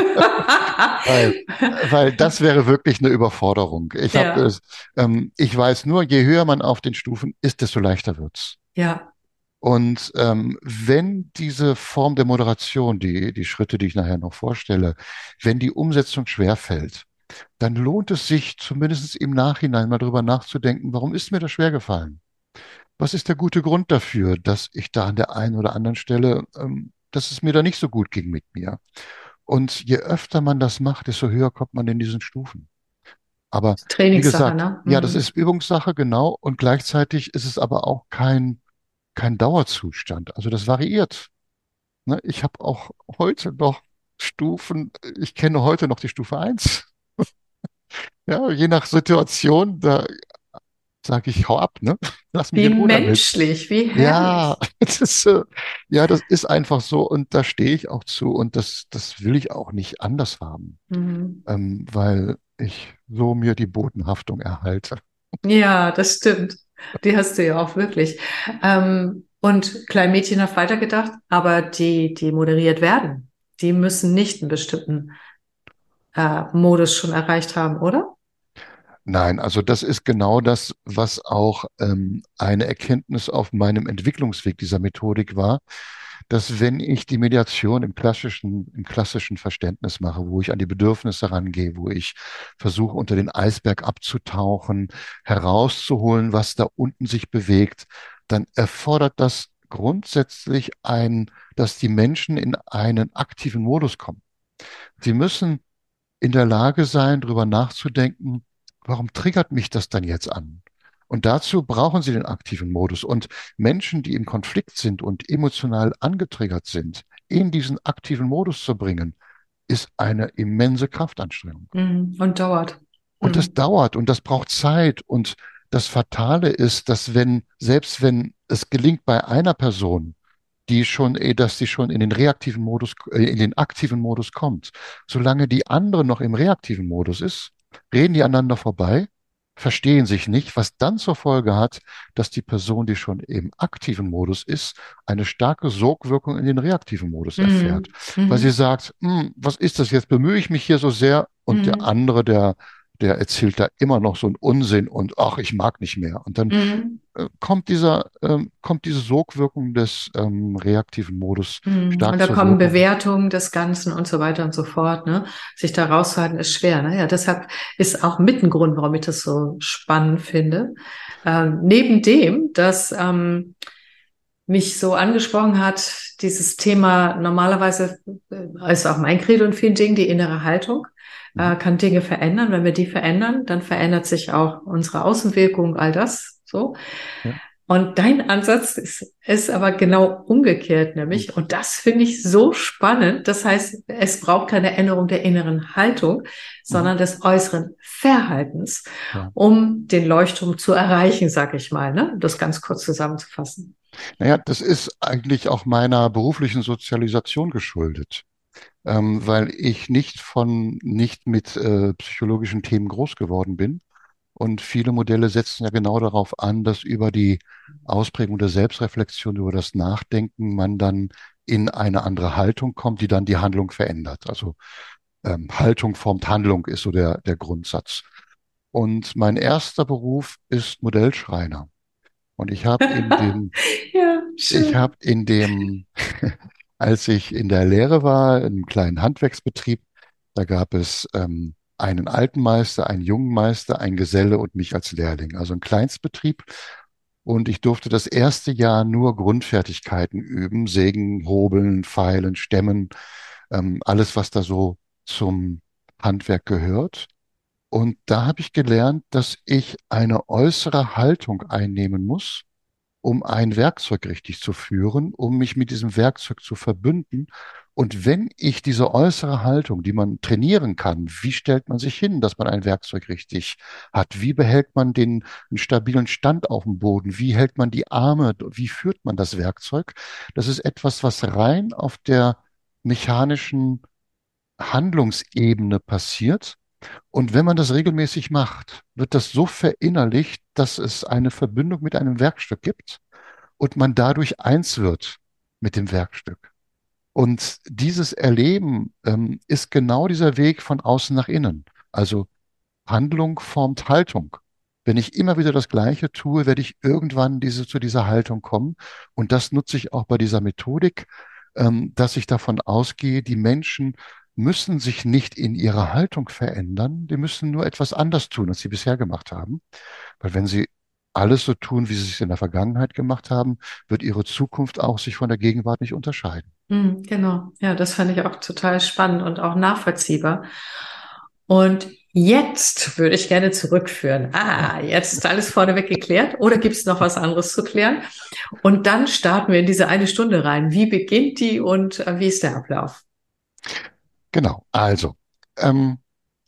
Weil, weil das wäre wirklich eine Überforderung. Ich Ja, es, ähm, ich weiß nur, je höher man auf den Stufen ist, desto leichter wird's. ja, Und ähm, wenn diese Form der Moderation, die, die Schritte, die ich nachher noch vorstelle, wenn die Umsetzung schwerfällt, dann lohnt es sich zumindest im Nachhinein mal drüber nachzudenken, warum ist mir das schwergefallen? Was ist der gute Grund dafür, dass ich da an der einen oder anderen Stelle, ähm, dass es mir da nicht so gut ging mit mir? Und je öfter man das macht, desto höher kommt man in diesen Stufen. Aber wie Trainingssache, gesagt, ne? ja, das Mhm. ist Übungssache, genau. Und gleichzeitig ist es aber auch kein, kein Dauerzustand. Also das variiert. Ne? Ich habe auch heute noch Stufen, ich kenne heute noch die Stufe eins. Ja, je nach Situation, da sage ich, hau ab, ne? Lass mich Wie menschlich, wie Ja, herrlich. das ist, äh, ja, das ist einfach so und da stehe ich auch zu und das, das will ich auch nicht anders haben, Mhm. ähm, weil ich so mir die Bodenhaftung erhalte. Ja, das stimmt. Die hast du ja auch wirklich. Ähm, und Kleinmädchen hat weitergedacht, aber die, die moderiert werden, die müssen nicht einen bestimmten äh, Modus schon erreicht haben, oder? Nein, also das ist genau das, was auch ähm, eine Erkenntnis auf meinem Entwicklungsweg dieser Methodik war, dass wenn ich die Mediation im klassischen, im klassischen Verständnis mache, wo ich an die Bedürfnisse rangehe, wo ich versuche, unter den Eisberg abzutauchen, herauszuholen, was da unten sich bewegt, dann erfordert das grundsätzlich ein, dass die Menschen in einen aktiven Modus kommen. Sie müssen in der Lage sein, darüber nachzudenken, warum triggert mich das dann jetzt an? Und dazu brauchen sie den aktiven Modus. Und Menschen, die im Konflikt sind und emotional angetriggert sind, in diesen aktiven Modus zu bringen, ist eine immense Kraftanstrengung. Mhm. Und dauert. Und das Mhm. dauert und das braucht Zeit. Und das Fatale ist, dass wenn, selbst wenn es gelingt bei einer Person, die schon, eh, dass sie schon in den reaktiven Modus, äh, in den aktiven Modus kommt, solange die andere noch im reaktiven Modus ist, reden die aneinander vorbei, verstehen sich nicht, was dann zur Folge hat, dass die Person, die schon im aktiven Modus ist, eine starke Sogwirkung in den reaktiven Modus erfährt, Mhm. weil sie Mhm. sagt, "Hm, was ist das jetzt? Bemühe ich mich hier so sehr? Und der Mhm. andere, der der erzählt da immer noch so einen Unsinn und ach, ich mag nicht mehr. Und dann Mhm. äh, kommt dieser, ähm, kommt diese Sogwirkung des ähm, reaktiven Modus Mhm. Und stark da zur kommen Wirkung. Bewertungen des Ganzen und so weiter und so fort, ne? Sich da rauszuhalten ist schwer, ne? Ja, deshalb ist auch mit ein Grund, warum ich das so spannend finde. Ähm, neben dem, dass ähm, mich so angesprochen hat, dieses Thema normalerweise äh, ist auch mein Credo in vielen Dingen die innere Haltung, äh, Mhm. kann Dinge verändern. Wenn wir die verändern, dann verändert sich auch unsere Außenwirkung, all das so. Ja. Und dein Ansatz ist, ist aber genau umgekehrt, nämlich, Mhm. und das finde ich so spannend. Das heißt, es braucht keine Änderung der inneren Haltung, Mhm. sondern des äußeren Verhaltens, um den Leuchtturm zu erreichen, sag ich mal, ne? Um das ganz kurz zusammenzufassen. Naja, das ist eigentlich auch meiner beruflichen Sozialisation geschuldet, ähm, weil ich nicht von, nicht mit äh, psychologischen Themen groß geworden bin. Und viele Modelle setzen ja genau darauf an, dass über die Ausprägung der Selbstreflexion, über das Nachdenken man dann in eine andere Haltung kommt, die dann die Handlung verändert. Also ähm, Haltung formt Handlung ist so der, der Grundsatz. Und mein erster Beruf ist Modellschreiner. Und ich habe in dem, Ja, ich habe in dem, als ich in der Lehre war, in einem kleinen Handwerksbetrieb, da gab es ähm, einen alten Meister, einen jungen Meister, einen Geselle und mich als Lehrling. Also ein Kleinstbetrieb. Und ich durfte das erste Jahr nur Grundfertigkeiten üben, sägen, hobeln, feilen, stemmen, ähm, alles, was da so zum Handwerk gehört. Und da habe ich gelernt, dass ich eine äußere Haltung einnehmen muss, um ein Werkzeug richtig zu führen, um mich mit diesem Werkzeug zu verbünden. Und wenn ich diese äußere Haltung, die man trainieren kann, wie stellt man sich hin, dass man ein Werkzeug richtig hat? Wie behält man den stabilen Stand auf dem Boden? Wie hält man die Arme? Wie führt man das Werkzeug? Das ist etwas, was rein auf der mechanischen Handlungsebene passiert. Und wenn man das regelmäßig macht, wird das so verinnerlicht, dass es eine Verbindung mit einem Werkstück gibt und man dadurch eins wird mit dem Werkstück. Und dieses Erleben ähm, ist genau dieser Weg von außen nach innen. Also Handlung formt Haltung. Wenn ich immer wieder das Gleiche tue, werde ich irgendwann diese, zu dieser Haltung kommen. Und das nutze ich auch bei dieser Methodik, ähm, dass ich davon ausgehe, die Menschen müssen sich nicht in ihrer Haltung verändern, die müssen nur etwas anders tun, als sie bisher gemacht haben. Weil wenn sie alles so tun, wie sie es in der Vergangenheit gemacht haben, wird ihre Zukunft auch sich von der Gegenwart nicht unterscheiden. Hm, genau. Ja, das fand ich auch total spannend und auch nachvollziehbar. Und jetzt würde ich gerne zurückführen. Ah, jetzt ist alles vorneweg geklärt. Oder gibt es noch was anderes zu klären? Und dann starten wir in diese eine Stunde rein. Wie beginnt die und äh, wie ist der Ablauf? Genau. Also, ähm,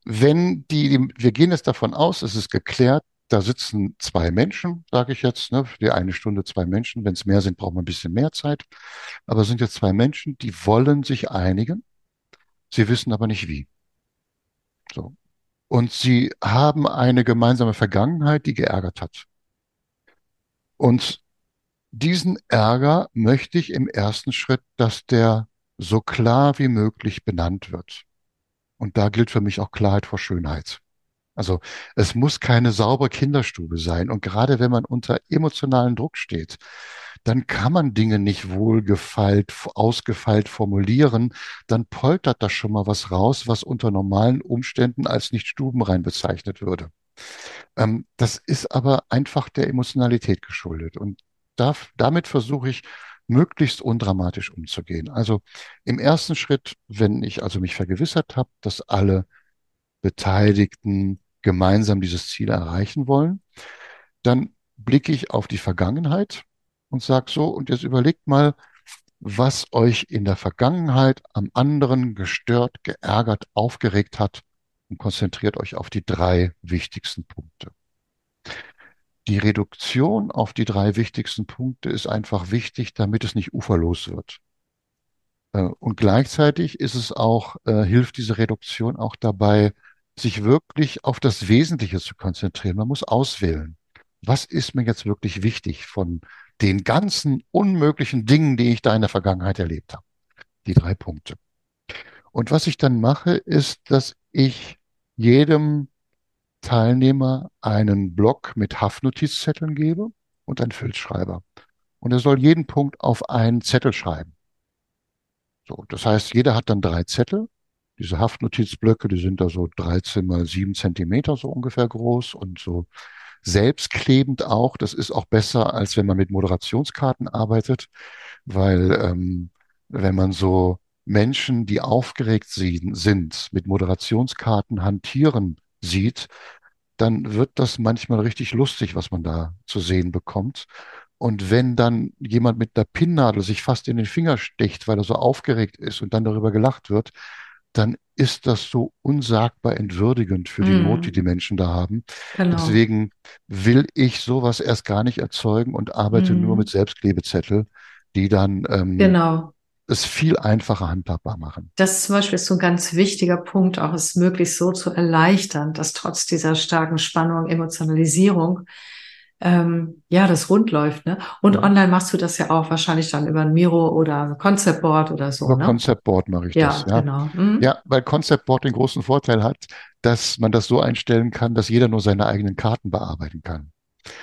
wenn die, die, wir gehen jetzt davon aus, es ist geklärt, da sitzen zwei Menschen, sage ich jetzt, ne, für die eine Stunde zwei Menschen. Wenn es mehr sind, braucht man ein bisschen mehr Zeit. Aber es sind jetzt zwei Menschen, die wollen sich einigen. Sie wissen aber nicht wie. So. Und sie haben eine gemeinsame Vergangenheit, die geärgert hat. Und diesen Ärger möchte ich im ersten Schritt, dass der so klar wie möglich benannt wird. Und da gilt für mich auch Klarheit vor Schönheit. Also es muss keine saubere Kinderstube sein. Und gerade wenn man unter emotionalen Druck steht, dann kann man Dinge nicht wohlgefeilt, ausgefeilt formulieren. Dann poltert da schon mal was raus, was unter normalen Umständen als nicht stubenrein bezeichnet würde. Ähm, das ist aber einfach der Emotionalität geschuldet. Und da, damit versuche ich, möglichst undramatisch umzugehen. Also im ersten Schritt, wenn ich also mich vergewissert habe, dass alle Beteiligten gemeinsam dieses Ziel erreichen wollen, dann blicke ich auf die Vergangenheit und sage so, und jetzt überlegt mal, was euch in der Vergangenheit am anderen gestört, geärgert, aufgeregt hat und konzentriert euch auf die drei wichtigsten Punkte. Die Reduktion auf die drei wichtigsten Punkte ist einfach wichtig, damit es nicht uferlos wird. Äh, und gleichzeitig ist es auch, äh, hilft diese Reduktion auch dabei, sich wirklich auf das Wesentliche zu konzentrieren. Man muss auswählen. Was ist mir jetzt wirklich wichtig von den ganzen unmöglichen Dingen, die ich da in der Vergangenheit erlebt habe? Die drei Punkte. Und was ich dann mache, ist, dass ich jedem Teilnehmer einen Block mit Haftnotizzetteln gebe und einen Filzschreiber. Und er soll jeden Punkt auf einen Zettel schreiben. So, das heißt, jeder hat dann drei Zettel. Diese Haftnotizblöcke, die sind da so 13 mal 7 Zentimeter so ungefähr groß und so selbstklebend auch. Das ist auch besser, als wenn man mit Moderationskarten arbeitet, weil ähm, wenn man so Menschen, die aufgeregt sind, mit Moderationskarten hantieren sieht, dann wird das manchmal richtig lustig, was man da zu sehen bekommt. Und wenn dann jemand mit der Pinnnadel sich fast in den Finger sticht, weil er so aufgeregt ist und dann darüber gelacht wird, dann ist das so unsagbar entwürdigend für die Not, die die Mm, Menschen da haben. genau. Deswegen will ich sowas erst gar nicht erzeugen und arbeite nur mit Mm, Selbstklebezettel, die dann ähm, genau. Es viel einfacher handhabbar machen. Das zum Beispiel ist so ein ganz wichtiger Punkt, auch es möglichst so zu erleichtern, dass trotz dieser starken Spannung, Emotionalisierung, ähm, ja, das rund läuft, ne? Und Mhm. online machst du das ja auch wahrscheinlich dann über ein Miro oder ein Concept Board oder so, Über ne? Concept Board mache ich das, Ja, ja. genau. Mhm. Ja, weil Concept Board den großen Vorteil hat, dass man das so einstellen kann, dass jeder nur seine eigenen Karten bearbeiten kann.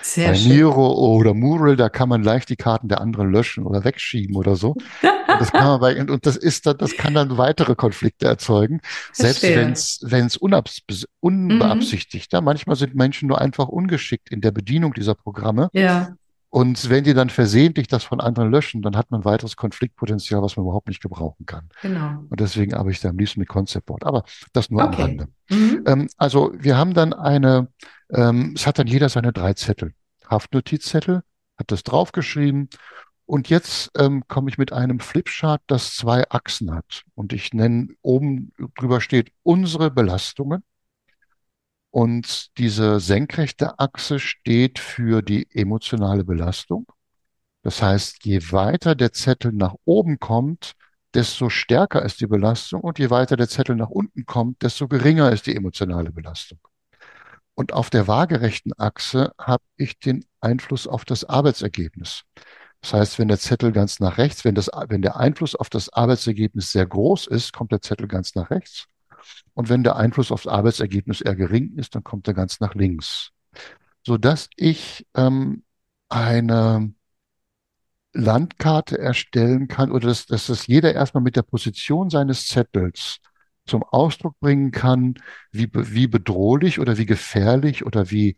Sehr Bei schön. Miro oder Mural, da kann man leicht die Karten der anderen löschen oder wegschieben oder so. Und das kann man bei, und das ist dann, das kann dann weitere Konflikte erzeugen, selbst wenn Verstehe. es, wenn es unabs- Mhm. manchmal sind Menschen nur einfach ungeschickt in der Bedienung dieser Programme. Ja, Und wenn die dann versehentlich das von anderen löschen, dann hat man weiteres Konfliktpotenzial, was man überhaupt nicht gebrauchen kann. genau. Und deswegen arbeite ich da am liebsten mit Concept Board. Aber das nur am Okay. Rande. Mhm. Ähm, also wir haben dann eine, ähm, es hat dann jeder seine drei Zettel. Haftnotizzettel, hat das draufgeschrieben. Und jetzt ähm, komme ich mit einem Flipchart, das zwei Achsen hat. Und ich nenne, oben drüber steht unsere Belastungen. Und diese senkrechte Achse steht für die emotionale Belastung. Das heißt, je weiter der Zettel nach oben kommt, desto stärker ist die Belastung. Und je weiter der Zettel nach unten kommt, desto geringer ist die emotionale Belastung. Und auf der waagerechten Achse habe ich den Einfluss auf das Arbeitsergebnis. Das heißt, wenn der Zettel ganz nach rechts, wenn das, wenn der Einfluss auf das Arbeitsergebnis sehr groß ist, kommt der Zettel ganz nach rechts. Und wenn der Einfluss aufs Arbeitsergebnis eher gering ist, dann kommt er ganz nach links. Sodass ich ähm, eine Landkarte erstellen kann oder dass, dass das jeder erstmal mit der Position seines Zettels zum Ausdruck bringen kann, wie, wie bedrohlich oder wie gefährlich oder wie,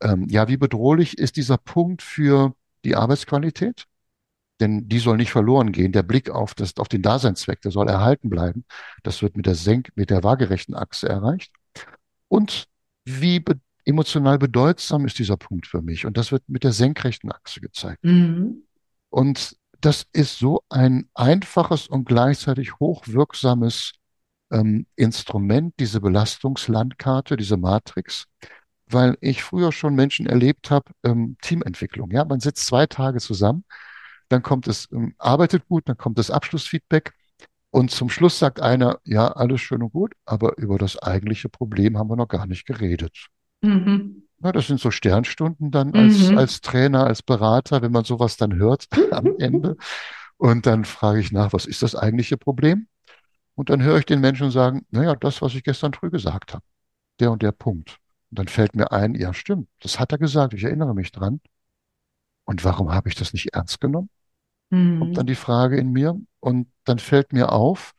ähm, ja, wie bedrohlich ist dieser Punkt für die Arbeitsqualität? Denn die soll nicht verloren gehen. Der Blick auf das, auf den Daseinszweck, der soll erhalten bleiben. Das wird mit der Senk, mit der waagerechten Achse erreicht. Und wie be emotional bedeutsam ist dieser Punkt für mich? Und das wird mit der senkrechten Achse gezeigt. Mhm. Und das ist so ein einfaches und gleichzeitig hochwirksames ähm, Instrument, diese Belastungslandkarte, diese Matrix, weil ich früher schon Menschen erlebt habe, ähm, Teamentwicklung. Ja, man sitzt zwei Tage zusammen, dann kommt es, ähm, arbeitet gut, dann kommt das Abschlussfeedback und zum Schluss sagt einer, ja, alles schön und gut, aber über das eigentliche Problem haben wir noch gar nicht geredet. Mhm. Na, das sind so Sternstunden dann als, Mhm. als Trainer, als Berater, wenn man sowas dann hört am Ende. Und dann frage ich nach, was ist das eigentliche Problem? Und dann höre ich den Menschen sagen, naja, das, was ich gestern früh gesagt habe, der und der Punkt. Und dann fällt mir ein, ja, stimmt, das hat er gesagt, ich erinnere mich dran. Und warum habe ich das nicht ernst genommen? Kommt dann Mhm. die Frage in mir. Und dann fällt mir auf,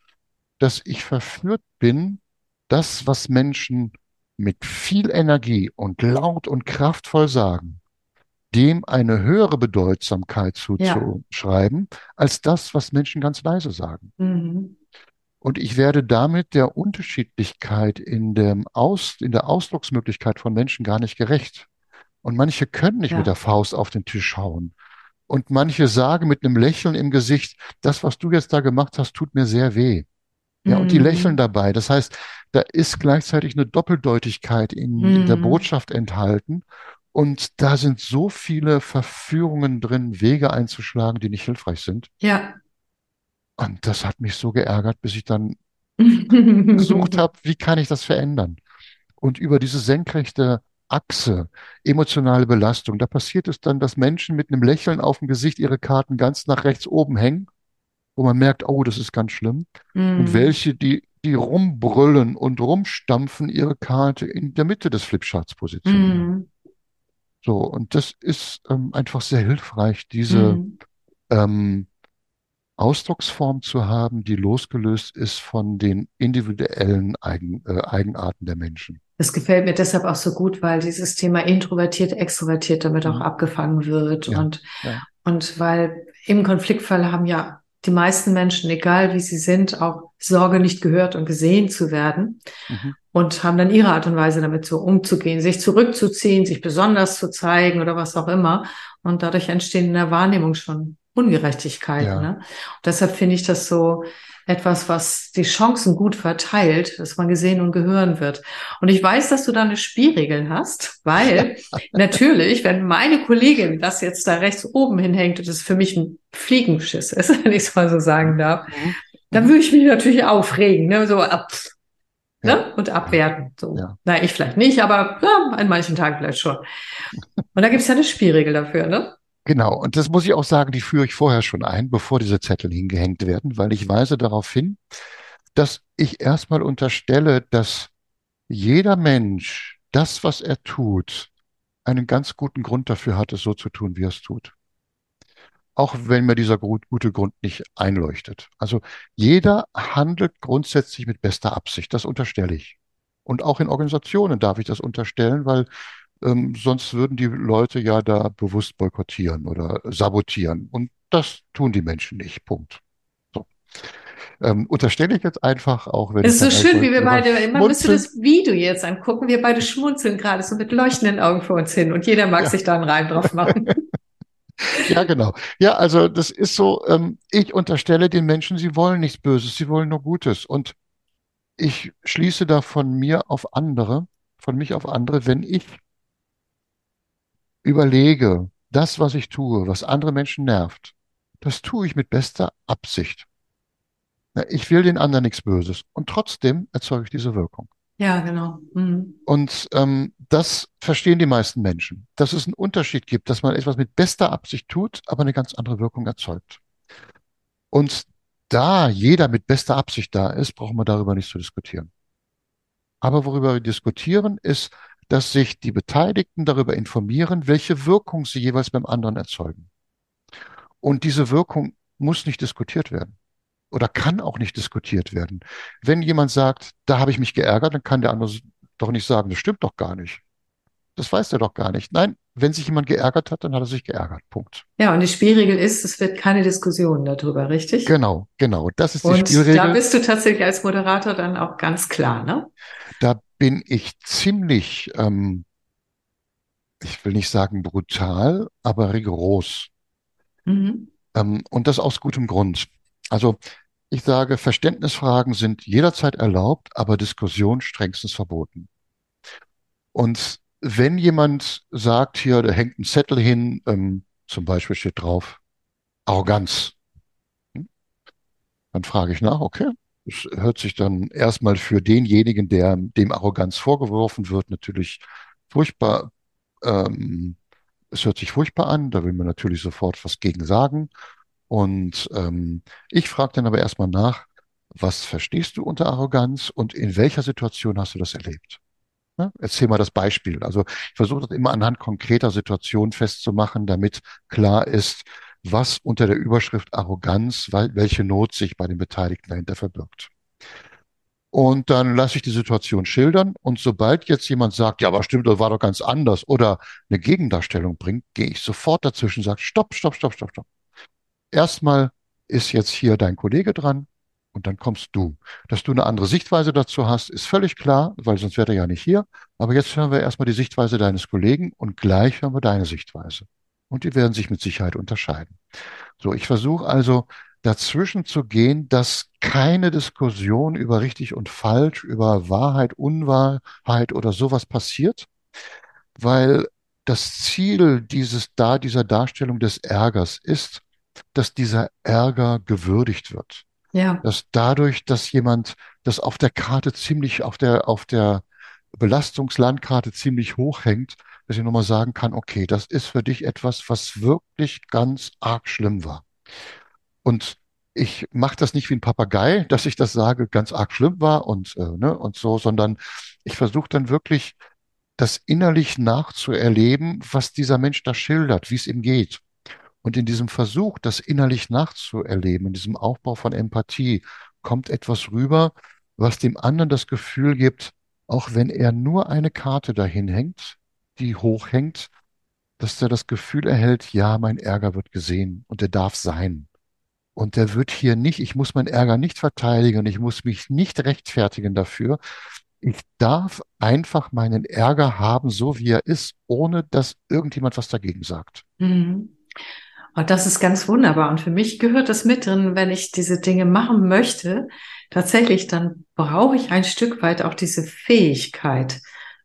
dass ich verführt bin, das, was Menschen mit viel Energie und laut und kraftvoll sagen, dem eine höhere Bedeutsamkeit Ja. zuzuschreiben, als das, was Menschen ganz leise sagen. Mhm. Und ich werde damit der Unterschiedlichkeit in dem Aus, in der Ausdrucksmöglichkeit von Menschen gar nicht gerecht. Und manche können nicht mit der Ja. Faust auf den Tisch hauen. Und manche sagen mit einem Lächeln im Gesicht, das, was du jetzt da gemacht hast, tut mir sehr weh. Ja, und die lächeln Mhm. dabei. Das heißt, da ist gleichzeitig eine Doppeldeutigkeit in, in der Mhm. Botschaft enthalten. Und da sind so viele Verführungen drin, Wege einzuschlagen, die nicht hilfreich sind. Ja. Und das hat mich so geärgert, bis ich dann gesucht habe, wie kann ich das verändern? Und über diese senkrechte Achse, emotionale Belastung, da passiert es dann, dass Menschen mit einem Lächeln auf dem Gesicht ihre Karten ganz nach rechts oben hängen, wo man merkt, oh, das ist ganz schlimm. Und Mhm. welche, die, die rumbrüllen und rumstampfen, ihre Karte in der Mitte des Flipcharts positionieren. Mhm. So, und das ist ähm, einfach sehr hilfreich, diese Mhm. ähm, Ausdrucksform zu haben, die losgelöst ist von den individuellen Eigen, äh, Eigenarten der Menschen. Das gefällt mir deshalb auch so gut, weil dieses Thema introvertiert, extrovertiert damit auch Mhm. abgefangen wird Ja, und, ja. und weil im Konfliktfall haben ja die meisten Menschen, egal wie sie sind, auch Sorge, nicht gehört und gesehen zu werden Mhm. und haben dann ihre Art und Weise damit so umzugehen, sich zurückzuziehen, sich besonders zu zeigen oder was auch immer. Und dadurch entstehen in der Wahrnehmung schon Ungerechtigkeiten. Ja, Ne? Und deshalb finde ich das so etwas, was die Chancen gut verteilt, dass man gesehen und gehören wird. Und ich weiß, dass du da eine Spielregel hast, weil natürlich, wenn meine Kollegin das jetzt da rechts oben hinhängt und das für mich ein Fliegenschiss ist, wenn ich es mal so sagen darf, Mhm. dann würde ich mich natürlich aufregen, ne? so ab, Ja, ne? und abwerten. So. ja, Na, ich vielleicht nicht, aber ja, an manchen Tagen vielleicht schon. Und da gibt es ja eine Spielregel dafür, ne? Genau. Und das muss ich auch sagen, die führe ich vorher schon ein, bevor diese Zettel hingehängt werden, weil ich weise darauf hin, dass ich erstmal unterstelle, dass jeder Mensch das, was er tut, einen ganz guten Grund dafür hat, es so zu tun, wie er es tut. Auch wenn mir dieser gute Grund nicht einleuchtet. Also jeder handelt grundsätzlich mit bester Absicht. Das unterstelle ich. Und auch in Organisationen darf ich das unterstellen, weil ähm, sonst würden die Leute ja da bewusst boykottieren oder sabotieren. Und das tun die Menschen nicht. Punkt. So. Ähm, unterstelle ich jetzt einfach auch, wenn es ist so schön, wie wir beide, man müsste das Video jetzt angucken, wir beide schmunzeln gerade so mit leuchtenden Augen vor uns hin und jeder mag ja. sich da einen Reim drauf machen. ja, genau. Ja, also das ist so, ähm, ich unterstelle den Menschen, sie wollen nichts Böses, sie wollen nur Gutes. Und ich schließe da von mir auf andere, von mich auf andere, wenn ich überlege, das, was ich tue, was andere Menschen nervt, das tue ich mit bester Absicht. Ich will den anderen nichts Böses und trotzdem erzeuge ich diese Wirkung. Ja, genau. Mhm. Und ähm, das verstehen die meisten Menschen, dass es einen Unterschied gibt, dass man etwas mit bester Absicht tut, aber eine ganz andere Wirkung erzeugt. Und da jeder mit bester Absicht da ist, brauchen wir darüber nicht zu diskutieren. Aber worüber wir diskutieren, ist, dass sich die Beteiligten darüber informieren, welche Wirkung sie jeweils beim anderen erzeugen. Und diese Wirkung muss nicht diskutiert werden oder kann auch nicht diskutiert werden. Wenn jemand sagt, da habe ich mich geärgert, dann kann der andere doch nicht sagen, das stimmt doch gar nicht. Das weiß er doch gar nicht. Nein, wenn sich jemand geärgert hat, dann hat er sich geärgert. Punkt. Ja, und die Spielregel ist, es wird keine Diskussion darüber, richtig? Genau, genau. Das ist die und Spielregel. Da bist du tatsächlich als Moderator dann auch ganz klar, ne? Da bin ich ziemlich, ähm, ich will nicht sagen brutal, aber rigoros. Mhm. Ähm, und das aus gutem Grund. Also ich sage, Verständnisfragen sind jederzeit erlaubt, aber Diskussion strengstens verboten. Und wenn jemand sagt, hier, da hängt ein Zettel hin, ähm, zum Beispiel steht drauf, Arroganz, hm? dann frage ich nach, okay, hört sich dann erstmal für denjenigen, der dem Arroganz vorgeworfen wird, natürlich furchtbar, ähm, es hört sich furchtbar an, da will man natürlich sofort was gegen sagen. Und ähm, ich frage dann aber erstmal nach, was verstehst du unter Arroganz und in welcher Situation hast du das erlebt? Ja, erzähl mal das Beispiel. Also ich versuche das immer anhand konkreter Situationen festzumachen, damit klar ist, was unter der Überschrift Arroganz, welche Not sich bei den Beteiligten dahinter verbirgt. Und dann lasse ich die Situation schildern. Und sobald jetzt jemand sagt, ja, aber stimmt, das war doch ganz anders oder eine Gegendarstellung bringt, gehe ich sofort dazwischen und sage, stopp, stopp, stopp, stopp, stopp erstmal ist jetzt hier dein Kollege dran und dann kommst du. Dass du eine andere Sichtweise dazu hast, ist völlig klar, weil sonst wäre er ja nicht hier. Aber jetzt hören wir erstmal die Sichtweise deines Kollegen und gleich hören wir deine Sichtweise. Und die werden sich mit Sicherheit unterscheiden. So, ich versuche also dazwischen zu gehen, dass keine Diskussion über richtig und falsch, über Wahrheit, Unwahrheit oder sowas passiert, weil das Ziel dieses da, dieser Darstellung des Ärgers ist, dass dieser Ärger gewürdigt wird. Ja. Dass dadurch, dass jemand das auf der Karte ziemlich, auf der, auf der Belastungslandkarte ziemlich hoch hängt, dass ich nochmal sagen kann, okay, das ist für dich etwas, was wirklich ganz arg schlimm war. Und ich mache das nicht wie ein Papagei, dass ich das sage, ganz arg schlimm war und, äh, ne, und so, sondern ich versuche dann wirklich, das innerlich nachzuerleben, was dieser Mensch da schildert, wie es ihm geht. Und in diesem Versuch, das innerlich nachzuerleben, in diesem Aufbau von Empathie, kommt etwas rüber, was dem anderen das Gefühl gibt, auch wenn er nur eine Karte dahin hängt, die hochhängt, dass er das Gefühl erhält, ja, mein Ärger wird gesehen und er darf sein. Und der wird hier nicht, ich muss meinen Ärger nicht verteidigen, ich muss mich nicht rechtfertigen dafür. Ich darf einfach meinen Ärger haben, so wie er ist, ohne dass irgendjemand was dagegen sagt. Mhm. Und das ist ganz wunderbar. Und für mich gehört das mit drin, wenn ich diese Dinge machen möchte, tatsächlich, dann brauche ich ein Stück weit auch diese Fähigkeit,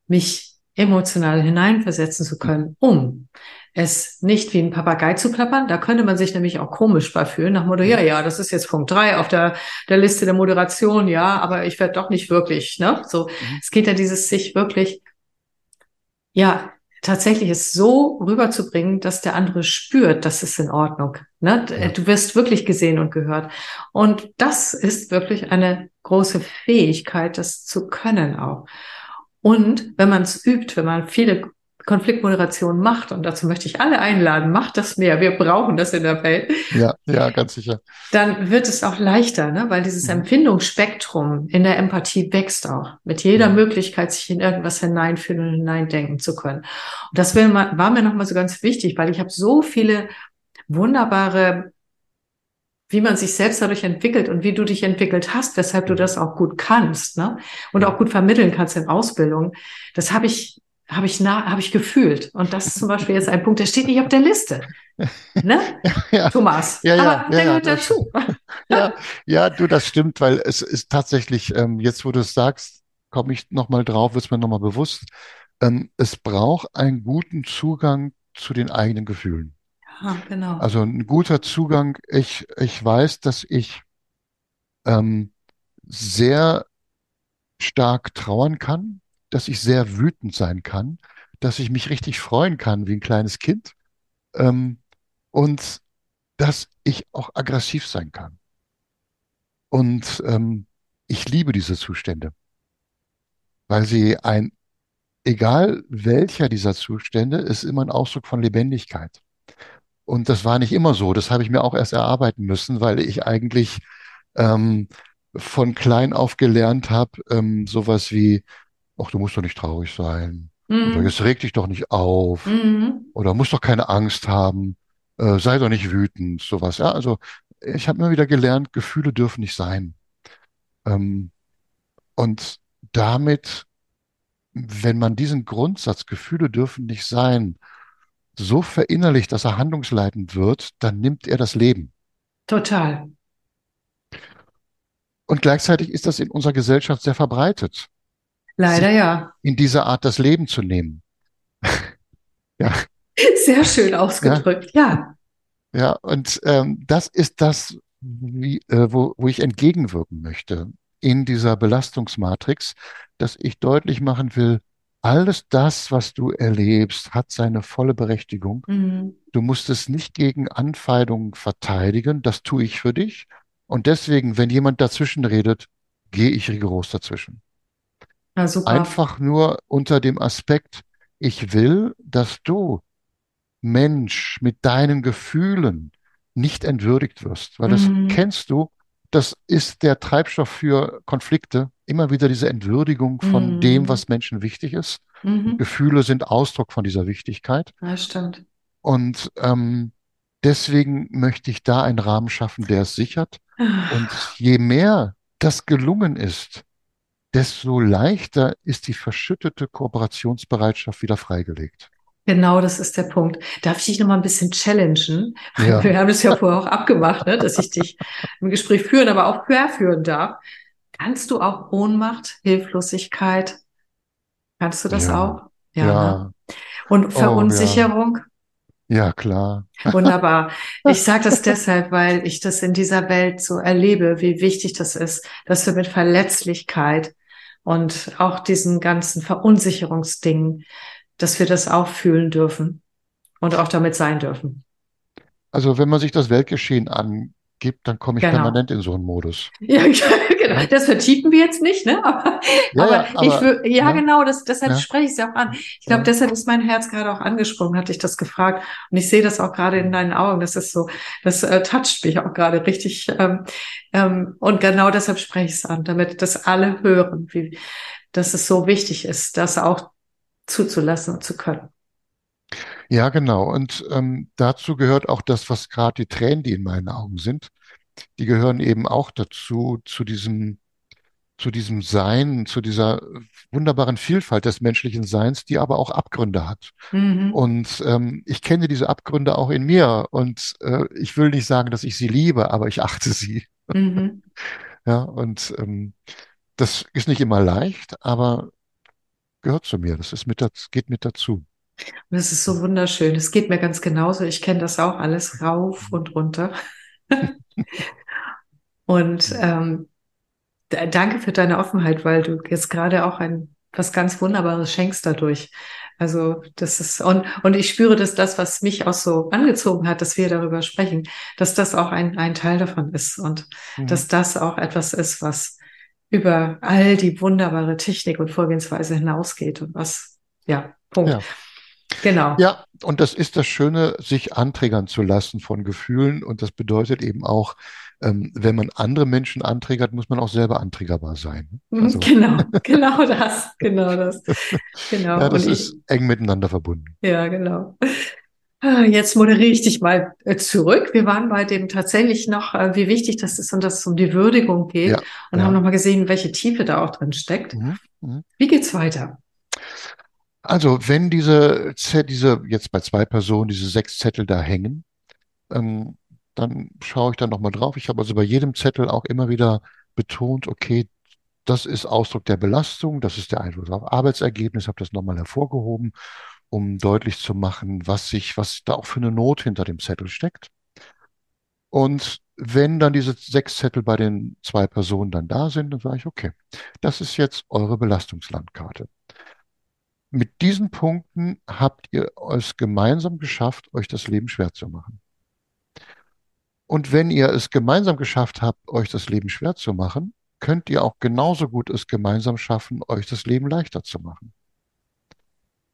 mich emotional hineinversetzen zu können, um es nicht wie ein Papagei zu klappern. Da könnte man sich nämlich auch komisch bei fühlen, nach Motto, ja, ja, das ist jetzt Punkt drei auf der, der Liste der Moderation, ja, aber ich werde doch nicht wirklich, ne? So, mhm. es geht ja dieses sich wirklich, ja, tatsächlich es so rüberzubringen, dass der andere spürt, das ist in Ordnung. Ne? Ja. Du wirst wirklich gesehen und gehört. Und das ist wirklich eine große Fähigkeit, das zu können auch. Und wenn man es übt, wenn man viele Konfliktmoderation macht, und dazu möchte ich alle einladen, macht das mehr, wir brauchen das in der Welt. Ja, ja, ganz sicher. Dann wird es auch leichter, ne? weil dieses mhm. Empfindungsspektrum in der Empathie wächst auch. Mit jeder mhm. Möglichkeit, sich in irgendwas hineinfühlen und hineindenken zu können. Und das war mir nochmal so ganz wichtig, weil ich habe so viele wunderbare wie man sich selbst dadurch entwickelt und wie du dich entwickelt hast, weshalb du das auch gut kannst, ne? Und auch gut vermitteln kannst in Ausbildung. Das habe ich, habe ich nah, habe ich gefühlt. Und das ist zum Beispiel jetzt ein Punkt, der steht nicht auf der Liste. Ne? Ja, Thomas. Ja, ja, Aber der gehört dazu. Ja, ja, du, das stimmt, weil es ist tatsächlich, ähm, jetzt wo du es sagst, komme ich nochmal drauf, wird es mir nochmal bewusst. Ähm, es braucht einen guten Zugang zu den eigenen Gefühlen. Genau. Also ein guter Zugang. Ich, ich weiß, dass ich ähm, sehr stark trauern kann, dass ich sehr wütend sein kann, dass ich mich richtig freuen kann wie ein kleines Kind ähm, und dass ich auch aggressiv sein kann. Und ähm, ich liebe diese Zustände, weil sie ein, egal welcher dieser Zustände, ist immer ein Ausdruck von Lebendigkeit. Und das war nicht immer so. Das habe ich mir auch erst erarbeiten müssen, weil ich eigentlich ähm, von klein auf gelernt habe, ähm, sowas wie, ach, du musst doch nicht traurig sein. Mhm. Oder jetzt reg dich doch nicht auf. Mhm. Oder musst doch keine Angst haben. Äh, sei doch nicht wütend. Sowas. Ja, also ich habe immer wieder gelernt, Gefühle dürfen nicht sein. Ähm, und damit, wenn man diesen Grundsatz, Gefühle dürfen nicht sein, so verinnerlicht, dass er handlungsleitend wird, dann nimmt er das Leben. Total. Und gleichzeitig ist das in unserer Gesellschaft sehr verbreitet. Leider ja. In dieser Art das Leben zu nehmen. ja. Sehr schön ausgedrückt, ja. Ja, ja und ähm, das ist das, wie, äh, wo, wo ich entgegenwirken möchte in dieser Belastungsmatrix, dass ich deutlich machen will, alles das, was du erlebst, hat seine volle Berechtigung. Mhm. Du musst es nicht gegen Anfeindungen verteidigen. Das tue ich für dich. Und deswegen, wenn jemand dazwischen redet, gehe ich rigoros dazwischen. Ja, Einfach nur unter dem Aspekt, ich will, dass du, Mensch, mit deinen Gefühlen nicht entwürdigt wirst, weil das mhm. kennst du das ist der Treibstoff für Konflikte. Immer wieder diese Entwürdigung von mhm. dem, was Menschen wichtig ist. Mhm. Gefühle sind Ausdruck von dieser Wichtigkeit. Ja, stimmt. Und ähm, deswegen möchte ich da einen Rahmen schaffen, der es sichert. Und je mehr das gelungen ist, desto leichter ist die verschüttete Kooperationsbereitschaft wieder freigelegt. Genau, das ist der Punkt. Darf ich dich noch mal ein bisschen challengen? Ja. Wir haben es ja vorher auch abgemacht, ne, dass ich dich im Gespräch führen, aber auch quer führen darf. Kannst du auch Ohnmacht, Hilflosigkeit? Kannst du das ja. auch? Ja. ja. Ne? Und Verunsicherung? Oh, ja. ja. klar. Wunderbar. Ich sage das deshalb, weil ich das in dieser Welt so erlebe, wie wichtig das ist, dass wir mit Verletzlichkeit und auch diesen ganzen Verunsicherungsdingen dass wir das auch fühlen dürfen und auch damit sein dürfen. Also wenn man sich das Weltgeschehen angibt, dann komme ich genau. permanent in so einen Modus. Ja, genau. Das vertiefen wir jetzt nicht, ne? Aber, ja, aber, aber ich will, ja, ja, genau, das, deshalb ja. spreche ich es ja auch an. Ich glaube, deshalb ist mein Herz gerade auch angesprungen, hatte ich das gefragt. Und ich sehe das auch gerade in deinen Augen. Das ist so, das äh, toucht mich auch gerade richtig. Ähm, ähm, und genau deshalb spreche ich es an, damit das alle hören, wie, dass es so wichtig ist, dass auch zuzulassen und zu können. Ja, genau. Und ähm, dazu gehört auch das, was gerade die Tränen, die in meinen Augen sind, die gehören eben auch dazu, zu diesem, zu diesem Sein, zu dieser wunderbaren Vielfalt des menschlichen Seins, die aber auch Abgründe hat. Mhm. Und ähm, ich kenne diese Abgründe auch in mir. Und äh, ich will nicht sagen, dass ich sie liebe, aber ich achte sie. Mhm. Ja, und ähm, das ist nicht immer leicht, aber gehört zu mir. Das ist mit, das geht mit dazu. Das ist so wunderschön. Es geht mir ganz genauso. Ich kenne das auch alles rauf und runter. und ähm, danke für deine Offenheit, weil du jetzt gerade auch ein was ganz Wunderbares schenkst dadurch. Also das ist und und ich spüre, dass das, was mich auch so angezogen hat, dass wir darüber sprechen, dass das auch ein ein Teil davon ist und mhm. dass das auch etwas ist, was über all die wunderbare Technik und Vorgehensweise hinausgeht und was, ja, Punkt. Ja. Genau. Ja, und das ist das Schöne, sich anträgern zu lassen von Gefühlen. Und das bedeutet eben auch, ähm, wenn man andere Menschen anträgert, muss man auch selber anträgerbar sein. Also, Genau, genau das, genau das, genau. ja, das Und ist ich, eng miteinander verbunden. ja, genau. Ah, Jetzt moderiere ich dich mal äh, zurück. Wir waren bei dem tatsächlich noch, äh, wie wichtig das ist und dass es um die Würdigung geht Ja, und haben ja. nochmal gesehen, welche Tiefe da auch drin steckt. Mhm, mhm. Wie geht's weiter? Also, wenn diese, diese, jetzt bei zwei Personen, diese sechs Zettel da hängen, ähm, dann schaue ich da nochmal drauf. Ich habe also bei jedem Zettel auch immer wieder betont, okay, das ist Ausdruck der Belastung, das ist der Einfluss auf Arbeitsergebnis, habe das nochmal hervorgehoben, um deutlich zu machen, was sich, was da auch für eine Not hinter dem Zettel steckt. Und wenn dann diese sechs Zettel bei den zwei Personen dann da sind, dann sage ich, okay, das ist jetzt eure Belastungslandkarte. Mit diesen Punkten habt ihr es gemeinsam geschafft, euch das Leben schwer zu machen. Und wenn ihr es gemeinsam geschafft habt, euch das Leben schwer zu machen, könnt ihr auch genauso gut es gemeinsam schaffen, euch das Leben leichter zu machen.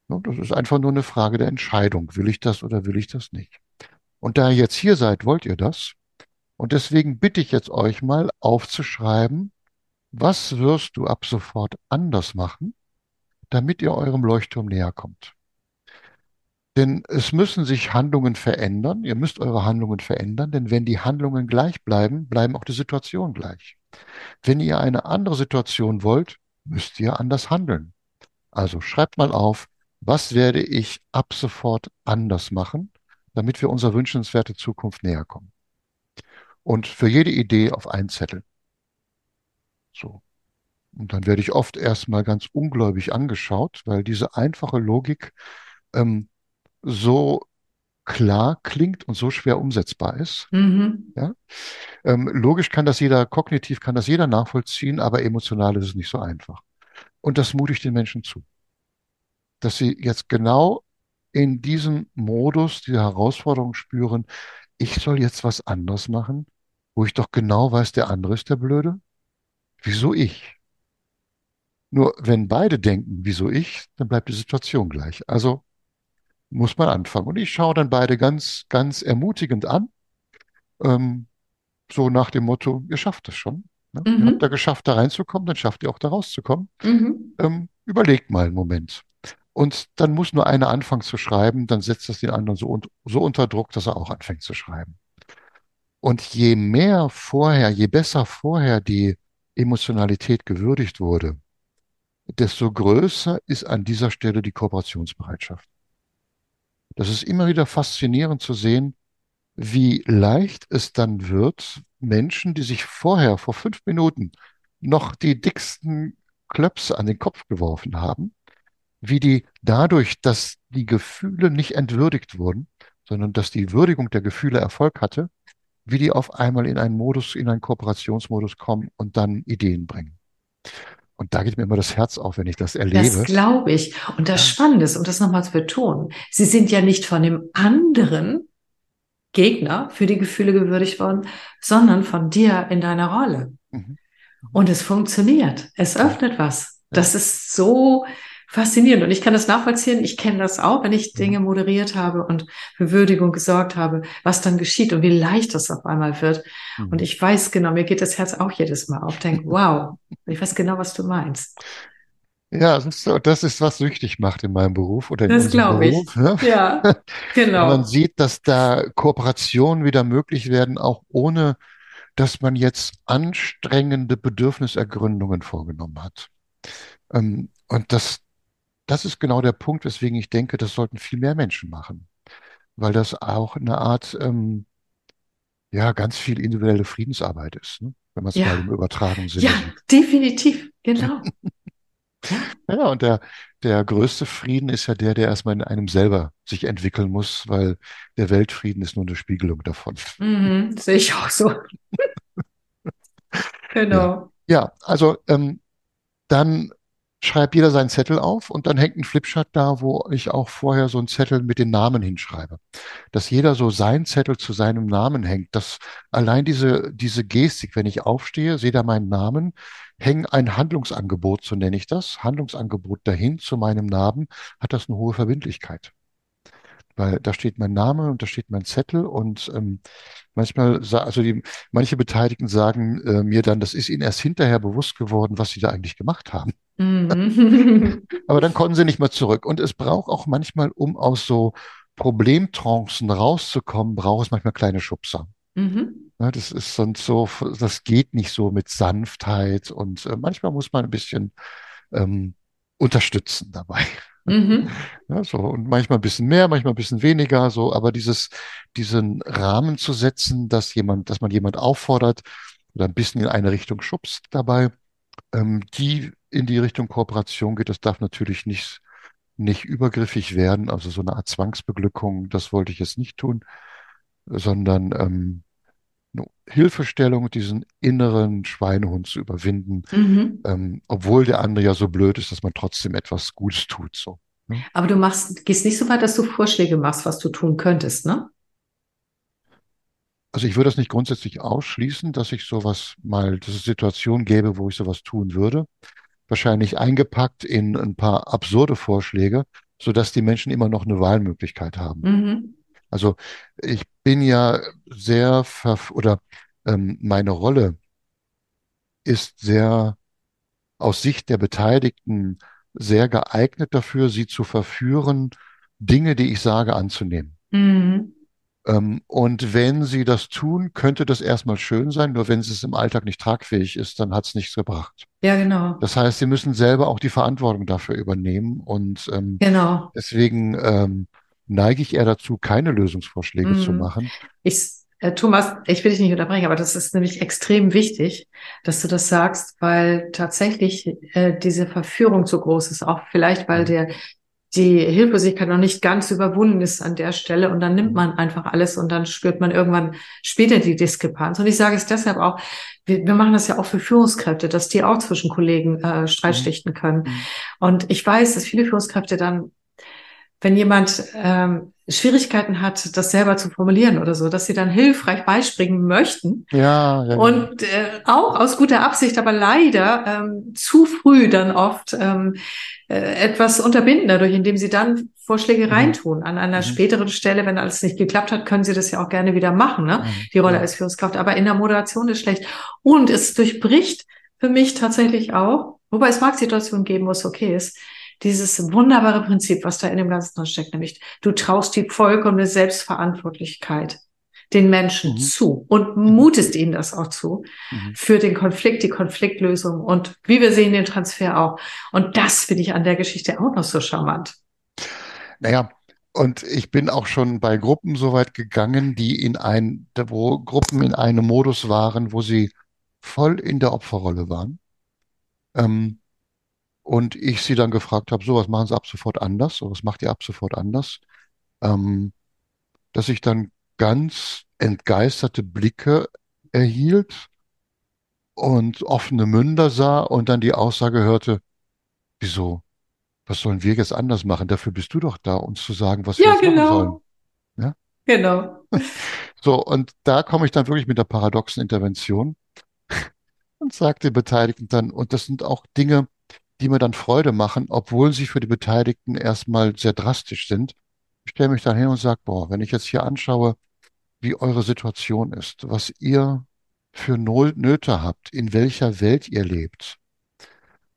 Das ist einfach nur eine Frage der Entscheidung. Will ich das oder will ich das nicht? Und da ihr jetzt hier seid, wollt ihr das? Und deswegen bitte ich jetzt euch mal aufzuschreiben, was wirst du ab sofort anders machen, damit ihr eurem Leuchtturm näher kommt. Denn es müssen sich Handlungen verändern. Ihr müsst eure Handlungen verändern, denn wenn die Handlungen gleich bleiben, bleiben auch die Situationen gleich. Wenn ihr eine andere Situation wollt, müsst ihr anders handeln. Also schreibt mal auf, was werde ich ab sofort anders machen, damit wir unserer wünschenswerte Zukunft näher kommen. Und für jede Idee auf einen Zettel. So. Und dann werde ich oft erstmal ganz ungläubig angeschaut, weil diese einfache Logik ähm, so klar klingt und so schwer umsetzbar ist. Mhm. Ja? Ähm, logisch kann das jeder, kognitiv kann das jeder nachvollziehen, aber emotional ist es nicht so einfach. Und das mute ich den Menschen zu, dass sie jetzt genau in diesem Modus, diese Herausforderung spüren, ich soll jetzt was anderes machen, wo ich doch genau weiß, der andere ist der Blöde. Wieso ich? Nur wenn beide denken, wieso ich, dann bleibt die Situation gleich. Also muss man anfangen. Und ich schaue dann beide ganz, ganz ermutigend an, ähm, so nach dem Motto, ihr schafft es schon. Ne? Ihr habt Mhm. da geschafft, da reinzukommen, dann schafft ihr auch da rauszukommen. Mhm. Ähm, überlegt mal einen Moment. Und dann muss nur einer anfangen zu schreiben, dann setzt das den anderen so, un so unter Druck, dass er auch anfängt zu schreiben. Und je mehr vorher, je besser vorher die Emotionalität gewürdigt wurde, desto größer ist an dieser Stelle die Kooperationsbereitschaft. Das ist immer wieder faszinierend zu sehen, wie leicht es dann wird, Menschen, die sich vorher vor fünf Minuten noch die dicksten Klöpse an den Kopf geworfen haben, wie die dadurch, dass die Gefühle nicht entwürdigt wurden, sondern dass die Würdigung der Gefühle Erfolg hatte, wie die auf einmal in einen Modus, in einen Kooperationsmodus kommen und dann Ideen bringen. Und da geht mir immer das Herz auf, wenn ich das Das erlebe. glaube ich. Und das Ja. Spannende ist, um das nochmal zu betonen, sie sind ja nicht von dem anderen Gegner für die Gefühle gewürdigt worden, sondern von dir in deiner Rolle. Mhm. Und es funktioniert. Es öffnet was. Das ist so faszinierend. Und ich kann das nachvollziehen. Ich kenne das auch, wenn ich Mhm. Dinge moderiert habe und für Würdigung gesorgt habe, was dann geschieht und wie leicht das auf einmal wird. Und Mhm. ich weiß genau, mir geht das Herz auch jedes Mal auf. Denke, wow, ich weiß genau, was du meinst. Ja, das ist, was süchtig macht in meinem Beruf oder in Das unserem glaube ich. Beruf. Ne? Ja, Wenn man genau. sieht, dass da Kooperationen wieder möglich werden, auch ohne, dass man jetzt anstrengende Bedürfnisergründungen vorgenommen hat. Ähm, und das, das ist genau der Punkt, weswegen ich denke, das sollten viel mehr Menschen machen, weil das auch eine Art, ähm, ja, ganz viel individuelle Friedensarbeit ist, ne? Wenn man es mal Ja, im übertragenen Sinne ja, sieht. definitiv. Genau. Ja, Ja, und der, der größte Frieden ist ja der, der erstmal in einem selber sich entwickeln muss, weil der Weltfrieden ist nur eine Spiegelung davon. mhm, sehe ich auch so. Ja, Genau. ja, also ähm, dann schreibt jeder seinen Zettel auf und dann hängt ein Flipchart da, wo ich auch vorher so einen Zettel mit den Namen hinschreibe. Dass jeder so seinen Zettel zu seinem Namen hängt. Das allein diese, diese Gestik, wenn ich aufstehe, sehe da meinen Namen, hänge ein Handlungsangebot, so nenne ich das, Handlungsangebot dahin zu meinem Namen, hat das eine hohe Verbindlichkeit. Weil da steht mein Name und da steht mein Zettel und ähm, manchmal, also die, manche Beteiligten sagen äh, mir dann, das ist ihnen erst hinterher bewusst geworden, was sie da eigentlich gemacht haben. Mhm. Aber dann konnten sie nicht mehr zurück. Und es braucht auch manchmal, um aus so Problemtrancen rauszukommen, braucht es manchmal kleine Schubser. Mhm. Ja, das ist sonst so, das geht nicht so mit Sanftheit und äh, manchmal muss man ein bisschen ähm, unterstützen dabei. Mhm. Ja, so, und manchmal ein bisschen mehr, manchmal ein bisschen weniger, so, aber dieses, diesen Rahmen zu setzen, dass jemand, dass man jemand auffordert oder ein bisschen in eine Richtung schubst dabei, ähm, die in die Richtung Kooperation geht, das darf natürlich nicht, nicht übergriffig werden, also so eine Art Zwangsbeglückung, das wollte ich jetzt nicht tun, sondern ähm, Hilfestellung, diesen inneren Schweinehund zu überwinden, Mhm. ähm, obwohl der andere ja so blöd ist, dass man trotzdem etwas Gutes tut, so. ne? Aber du machst, gehst nicht so weit, dass du Vorschläge machst, was du tun könntest, ne? Also ich würde das nicht grundsätzlich ausschließen, dass ich sowas mal, dass es Situationen gäbe, wo ich sowas tun würde. Wahrscheinlich eingepackt in ein paar absurde Vorschläge, sodass die Menschen immer noch eine Wahlmöglichkeit haben. Mhm. Also ich bin ja sehr verf oder ähm, meine Rolle ist sehr aus Sicht der Beteiligten sehr geeignet dafür, sie zu verführen, Dinge, die ich sage, anzunehmen. Mhm. Ähm, und wenn sie das tun, könnte das erstmal schön sein, nur wenn es im Alltag nicht tragfähig ist, dann hat es nichts gebracht. Ja, genau. Das heißt, sie müssen selber auch die Verantwortung dafür übernehmen und ähm, Genau. deswegen ähm, neige ich eher dazu, keine Lösungsvorschläge zu Mhm. machen. Ich, äh, Thomas, ich will dich nicht unterbrechen, aber das ist nämlich extrem wichtig, dass du das sagst, weil tatsächlich äh, diese Verführung so groß ist, auch vielleicht, weil Mhm. der die Hilflosigkeit noch nicht ganz überwunden ist an der Stelle und dann nimmt Mhm. man einfach alles und dann spürt man irgendwann später die Diskrepanz. Und ich sage es deshalb auch, wir, wir machen das ja auch für Führungskräfte, dass die auch zwischen Kollegen äh, Streit Mhm. schlichten können. Und ich weiß, dass viele Führungskräfte dann wenn jemand ähm, Schwierigkeiten hat, das selber zu formulieren oder so, dass sie dann hilfreich beispringen möchten Ja, ja, und äh, auch aus guter Absicht, aber leider ähm, zu früh dann oft ähm, äh, etwas unterbinden dadurch, indem sie dann Vorschläge Mhm. reintun. An einer Mhm. späteren Stelle, wenn alles nicht geklappt hat, können sie das ja auch gerne wieder machen, ne? Mhm. die Rolle Ja. als Führungskraft. Aber in der Moderation ist schlecht. Und es durchbricht für mich tatsächlich auch, wobei es mag Situationen geben, wo es okay ist, dieses wunderbare Prinzip, was da in dem Ganzen drin steckt, nämlich du traust die vollkommene Selbstverantwortlichkeit den Menschen Mhm. zu und mutest ihnen das auch zu Mhm. für den Konflikt, die Konfliktlösung und wie wir sehen, den Transfer auch. Und das finde ich an der Geschichte auch noch so charmant. Naja, und ich bin auch schon bei Gruppen so weit gegangen, die in ein, wo Gruppen in einem Modus waren, wo sie voll in der Opferrolle waren. Ähm, und ich sie dann gefragt habe, so, was machen Sie ab sofort anders? Oder was macht ihr ab sofort anders? Ähm, dass ich dann ganz entgeisterte Blicke erhielt und offene Münder sah und dann die Aussage hörte, wieso? Was sollen wir jetzt anders machen? Dafür bist du doch da, uns zu sagen, was wir Ja, jetzt machen sollen. genau. Ja? Genau. So, und da komme ich dann wirklich mit der paradoxen Intervention und sage den Beteiligten dann, und das sind auch Dinge, die mir dann Freude machen, obwohl sie für die Beteiligten erstmal sehr drastisch sind. Ich stelle mich dann hin und sage, boah, wenn ich jetzt hier anschaue, wie eure Situation ist, was ihr für Nöte habt, in welcher Welt ihr lebt,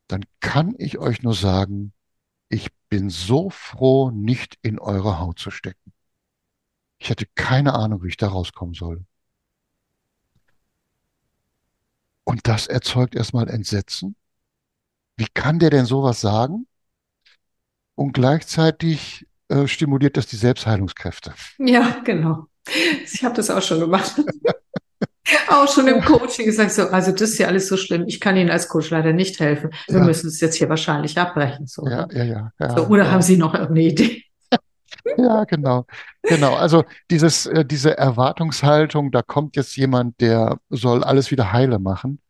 dann kann ich euch nur sagen, ich bin so froh, nicht in eure Haut zu stecken. Ich hatte keine Ahnung, wie ich da rauskommen soll. Und das erzeugt erstmal Entsetzen. Wie kann der denn sowas sagen? Und gleichzeitig äh, stimuliert das die Selbstheilungskräfte. Ja, genau. Ich habe das auch schon gemacht. Auch schon im Coaching gesagt, so, also das ist ja alles so schlimm. Ich kann Ihnen als Coach leider nicht helfen. Wir Ja. müssen es jetzt hier wahrscheinlich abbrechen. So, Ja, ne? ja, ja, ja, so, oder ja. haben Sie noch irgendeine Idee? Ja, genau. Genau. Also dieses, äh, diese Erwartungshaltung, da kommt jetzt jemand, der soll alles wieder heile machen,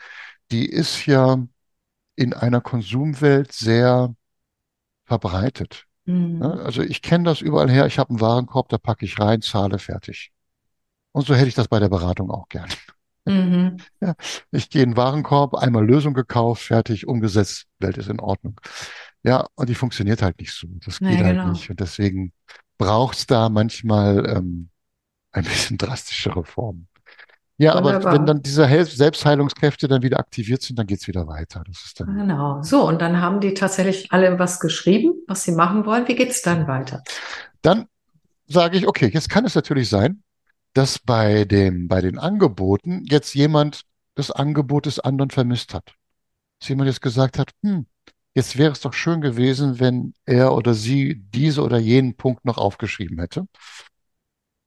die ist ja in einer Konsumwelt sehr verbreitet. Ne? Mhm. Also ich kenne das überall her. Ich habe einen Warenkorb, da packe ich rein, zahle, fertig. Und so hätte ich das bei der Beratung auch gern. Mhm. Ja, ich gehe in den Warenkorb, einmal Lösung gekauft, fertig, umgesetzt, Welt ist in Ordnung. Ja, und die funktioniert halt nicht so. Das Ja, geht halt genau. nicht. Und deswegen braucht es da manchmal ähm, ein bisschen drastischere Formen. Ja, aber wenn Wunderbar. dann diese Selbstheilungskräfte dann wieder aktiviert sind, dann geht's wieder weiter. Das ist dann. Genau. So, und dann haben die tatsächlich alle was geschrieben, was sie machen wollen. Wie geht's dann weiter? Dann sage ich, okay, jetzt kann es natürlich sein, dass bei dem, bei den Angeboten jetzt jemand das Angebot des anderen vermisst hat. Dass jemand jetzt gesagt hat, hm, jetzt wäre es doch schön gewesen, wenn er oder sie diese oder jenen Punkt noch aufgeschrieben hätte.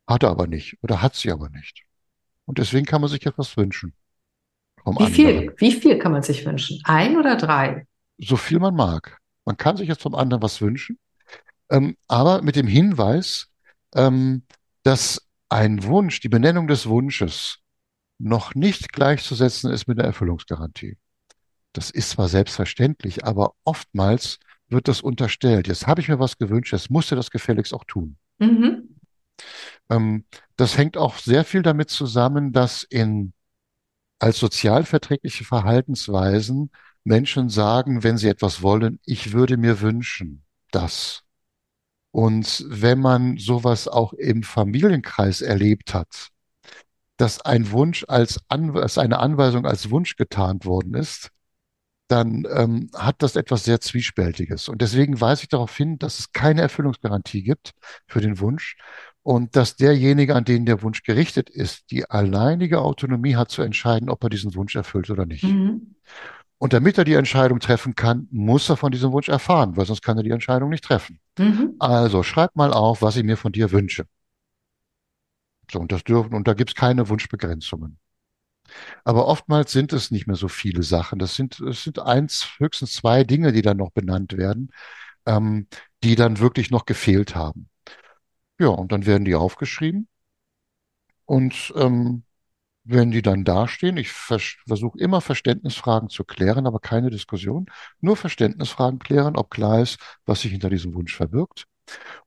Hat er aber nicht oder hat sie aber nicht. Und deswegen kann man sich etwas wünschen Wie viel, wie viel kann man sich wünschen? Ein oder drei? So viel man mag. Man kann sich jetzt vom anderen was wünschen, ähm, aber mit dem Hinweis, ähm, dass ein Wunsch, die Benennung des Wunsches noch nicht gleichzusetzen ist mit der Erfüllungsgarantie. Das ist zwar selbstverständlich, aber oftmals wird das unterstellt. Jetzt habe ich mir was gewünscht, jetzt musst du das gefälligst auch tun. Mhm. Ähm, das hängt auch sehr viel damit zusammen, dass in als sozialverträgliche Verhaltensweisen Menschen sagen, wenn sie etwas wollen, ich würde mir wünschen, dass. Und wenn man sowas auch im Familienkreis erlebt hat, dass ein Wunsch als, An als eine Anweisung als Wunsch getarnt worden ist, dann ähm, hat das etwas sehr Zwiespältiges. Und deswegen weise ich darauf hin, dass es keine Erfüllungsgarantie gibt für den Wunsch und dass derjenige, an den der Wunsch gerichtet ist, die alleinige Autonomie hat zu entscheiden, ob er diesen Wunsch erfüllt oder nicht. Mhm. Und damit er die Entscheidung treffen kann, muss er von diesem Wunsch erfahren, weil sonst kann er die Entscheidung nicht treffen. Mhm. Also schreib mal auf, was ich mir von dir wünsche. So, und das dürfen, und da gibt es keine Wunschbegrenzungen. Aber oftmals sind es nicht mehr so viele Sachen. Das sind, es sind eins, höchstens zwei Dinge, die dann noch benannt werden, ähm, die dann wirklich noch gefehlt haben. Ja, und dann werden die aufgeschrieben. Und ähm, wenn die dann dastehen, ich vers versuche immer Verständnisfragen zu klären, aber keine Diskussion. Nur Verständnisfragen klären, ob klar ist, was sich hinter diesem Wunsch verbirgt.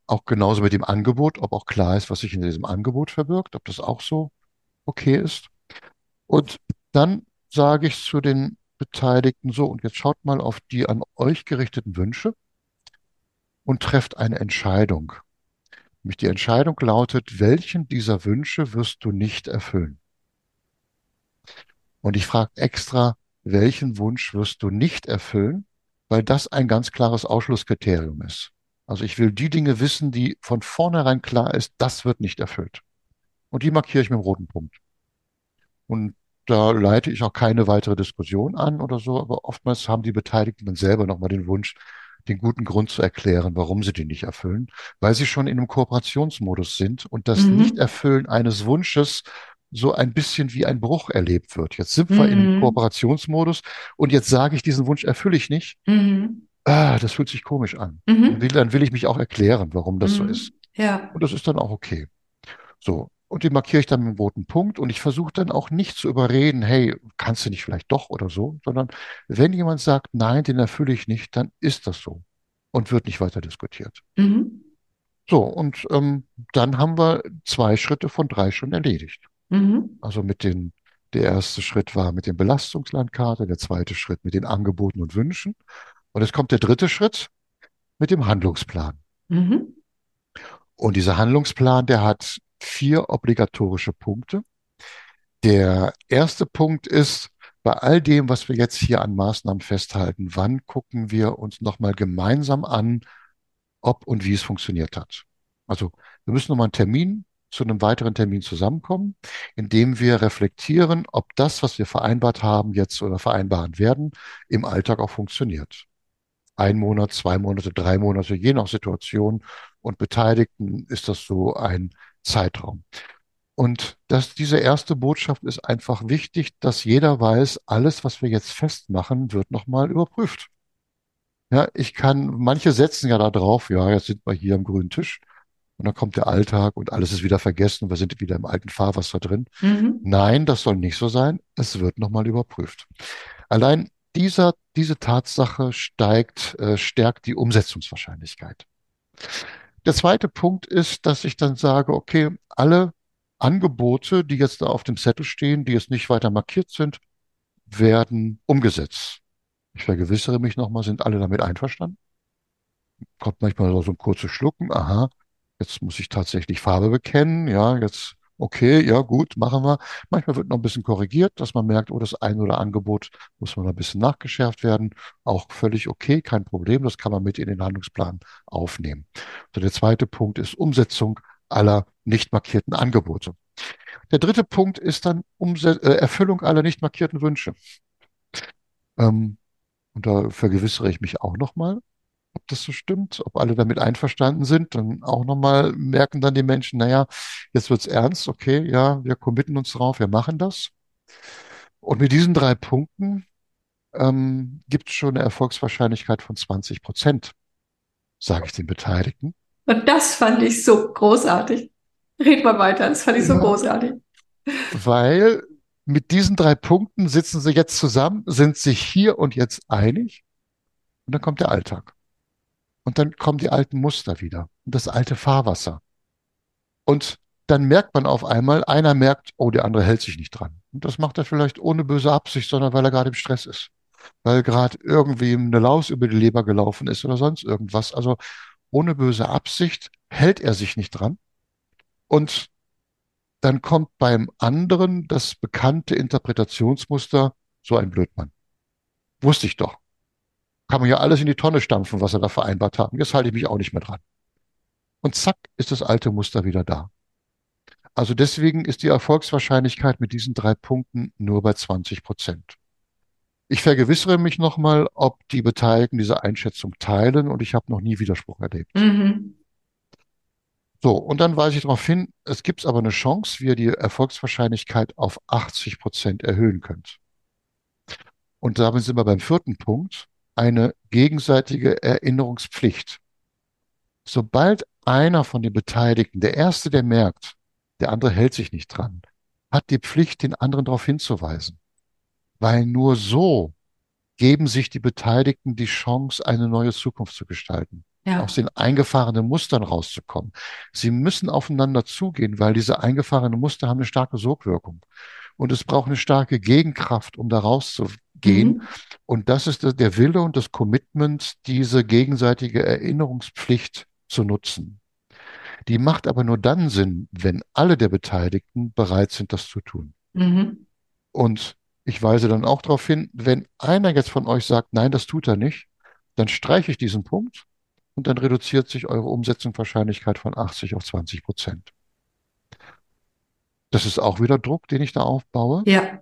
Auch genauso mit dem Angebot, ob auch klar ist, was sich hinter diesem Angebot verbirgt, ob das auch so okay ist. Und dann sage ich zu den Beteiligten so, und jetzt schaut mal auf die an euch gerichteten Wünsche und trefft eine Entscheidung. Nämlich die Entscheidung lautet, welchen dieser Wünsche wirst du nicht erfüllen? Und ich frage extra, welchen Wunsch wirst du nicht erfüllen, weil das ein ganz klares Ausschlusskriterium ist. Also ich will die Dinge wissen, die von vornherein klar ist, das wird nicht erfüllt. Und die markiere ich mit dem roten Punkt. Und da leite ich auch keine weitere Diskussion an oder so, aber oftmals haben die Beteiligten dann selber nochmal den Wunsch, den guten Grund zu erklären, warum sie die nicht erfüllen, weil sie schon in einem Kooperationsmodus sind und das Mhm. Nichterfüllen eines Wunsches so ein bisschen wie ein Bruch erlebt wird. Jetzt sind wir in einem Mhm. Kooperationsmodus und jetzt sage ich, diesen Wunsch erfülle ich nicht. Mhm. Ah, das fühlt sich komisch an. Dann will, Mhm. dann will ich mich auch erklären, warum das so ist. Mhm. Ja. Und das ist dann auch okay. So. Und die markiere ich dann mit einem roten Punkt und ich versuche dann auch nicht zu überreden, hey, kannst du nicht vielleicht doch oder so, sondern wenn jemand sagt, nein, den erfülle ich nicht, dann ist das so und wird nicht weiter diskutiert. Mhm. So, und ähm, dann haben wir zwei Schritte von drei schon erledigt. Mhm. Also mit den, der erste Schritt war mit den Belastungslandkarte, der zweite Schritt mit den Angeboten und Wünschen. Und jetzt kommt der dritte Schritt mit dem Handlungsplan. Mhm. Und dieser Handlungsplan, der hat vier obligatorische Punkte. Der erste Punkt ist, bei all dem, was wir jetzt hier an Maßnahmen festhalten, wann gucken wir uns nochmal gemeinsam an, ob und wie es funktioniert hat. Also wir müssen nochmal einen Termin zu einem weiteren Termin zusammenkommen, indem wir reflektieren, ob das, was wir vereinbart haben jetzt oder vereinbaren werden, im Alltag auch funktioniert. Ein Monat, zwei Monate, drei Monate, je nach Situation und Beteiligten ist das so ein Zeitraum. Und das, diese erste Botschaft ist einfach wichtig, dass jeder weiß, alles, was wir jetzt festmachen, wird nochmal überprüft. Ja, ich kann, manche setzen ja da drauf, ja, jetzt sind wir hier am grünen Tisch und dann kommt der Alltag und alles ist wieder vergessen und wir sind wieder im alten Fahrwasser drin. Mhm. Nein, das soll nicht so sein. Es wird nochmal überprüft. Allein dieser, diese Tatsache steigt, äh, stärkt die Umsetzungswahrscheinlichkeit. Der zweite Punkt ist, dass ich dann sage, okay, alle Angebote, die jetzt da auf dem Zettel stehen, die jetzt nicht weiter markiert sind, werden umgesetzt. Ich vergewissere mich nochmal, sind alle damit einverstanden? Kommt manchmal so ein kurzes Schlucken, aha, jetzt muss ich tatsächlich Farbe bekennen, ja, jetzt, okay, ja, gut, machen wir. Manchmal wird noch ein bisschen korrigiert, dass man merkt, oh, das ein oder Angebot muss man ein bisschen nachgeschärft werden. Auch völlig okay, kein Problem, das kann man mit in den Handlungsplan aufnehmen. So, der zweite Punkt ist Umsetzung aller nicht markierten Angebote. Der dritte Punkt ist dann Umse äh, Erfüllung aller nicht markierten Wünsche. Ähm, und da vergewissere ich mich auch nochmal, ob das so stimmt, ob alle damit einverstanden sind. Dann auch nochmal merken dann die Menschen, naja, jetzt wird's ernst, okay, ja, wir committen uns drauf, wir machen das. Und mit diesen drei Punkten ähm, gibt es schon eine Erfolgswahrscheinlichkeit von 20 Prozent, sage ich den Beteiligten. Und das fand ich so großartig. Red mal weiter, das fand ich so Ja. großartig. Weil mit diesen drei Punkten sitzen sie jetzt zusammen, sind sich hier und jetzt einig und dann kommt der Alltag. Und dann kommen die alten Muster wieder und das alte Fahrwasser. Und dann merkt man auf einmal, einer merkt, oh, der andere hält sich nicht dran. Und das macht er vielleicht ohne böse Absicht, sondern weil er gerade im Stress ist. Weil gerade irgendwie eine Laus über die Leber gelaufen ist oder sonst irgendwas. Also ohne böse Absicht hält er sich nicht dran. Und dann kommt beim anderen das bekannte Interpretationsmuster, so ein Blödmann. Wusste ich doch. Kann man ja alles in die Tonne stampfen, was er da vereinbart haben. Jetzt halte ich mich auch nicht mehr dran. Und zack, ist das alte Muster wieder da. Also deswegen ist die Erfolgswahrscheinlichkeit mit diesen drei Punkten nur bei 20 Prozent. Ich vergewissere mich nochmal, ob die Beteiligten diese Einschätzung teilen und ich habe noch nie Widerspruch erlebt. Mhm. So, und dann weise ich darauf hin, es gibt aber eine Chance, wie ihr die Erfolgswahrscheinlichkeit auf 80 Prozent erhöhen könnt. Und damit sind wir beim vierten Punkt, eine gegenseitige Erinnerungspflicht. Sobald einer von den Beteiligten, der Erste, der merkt, der andere hält sich nicht dran, hat die Pflicht, den anderen darauf hinzuweisen. Weil nur so geben sich die Beteiligten die Chance, eine neue Zukunft zu gestalten Ja. aus den eingefahrenen Mustern rauszukommen. Sie müssen aufeinander zugehen, weil diese eingefahrenen Muster haben eine starke Sogwirkung. Und es braucht eine starke Gegenkraft, um da rauszugehen. Mhm. Und das ist der- der Wille und das Commitment, diese gegenseitige Erinnerungspflicht zu nutzen. Die macht aber nur dann Sinn, wenn alle der Beteiligten bereit sind, das zu tun. Mhm. Und ich weise dann auch darauf hin, wenn einer jetzt von euch sagt, nein, das tut er nicht, dann streiche ich diesen Punkt und dann reduziert sich eure Umsetzungswahrscheinlichkeit von 80 auf 20 Prozent. Das ist auch wieder Druck, den ich da aufbaue. Ja.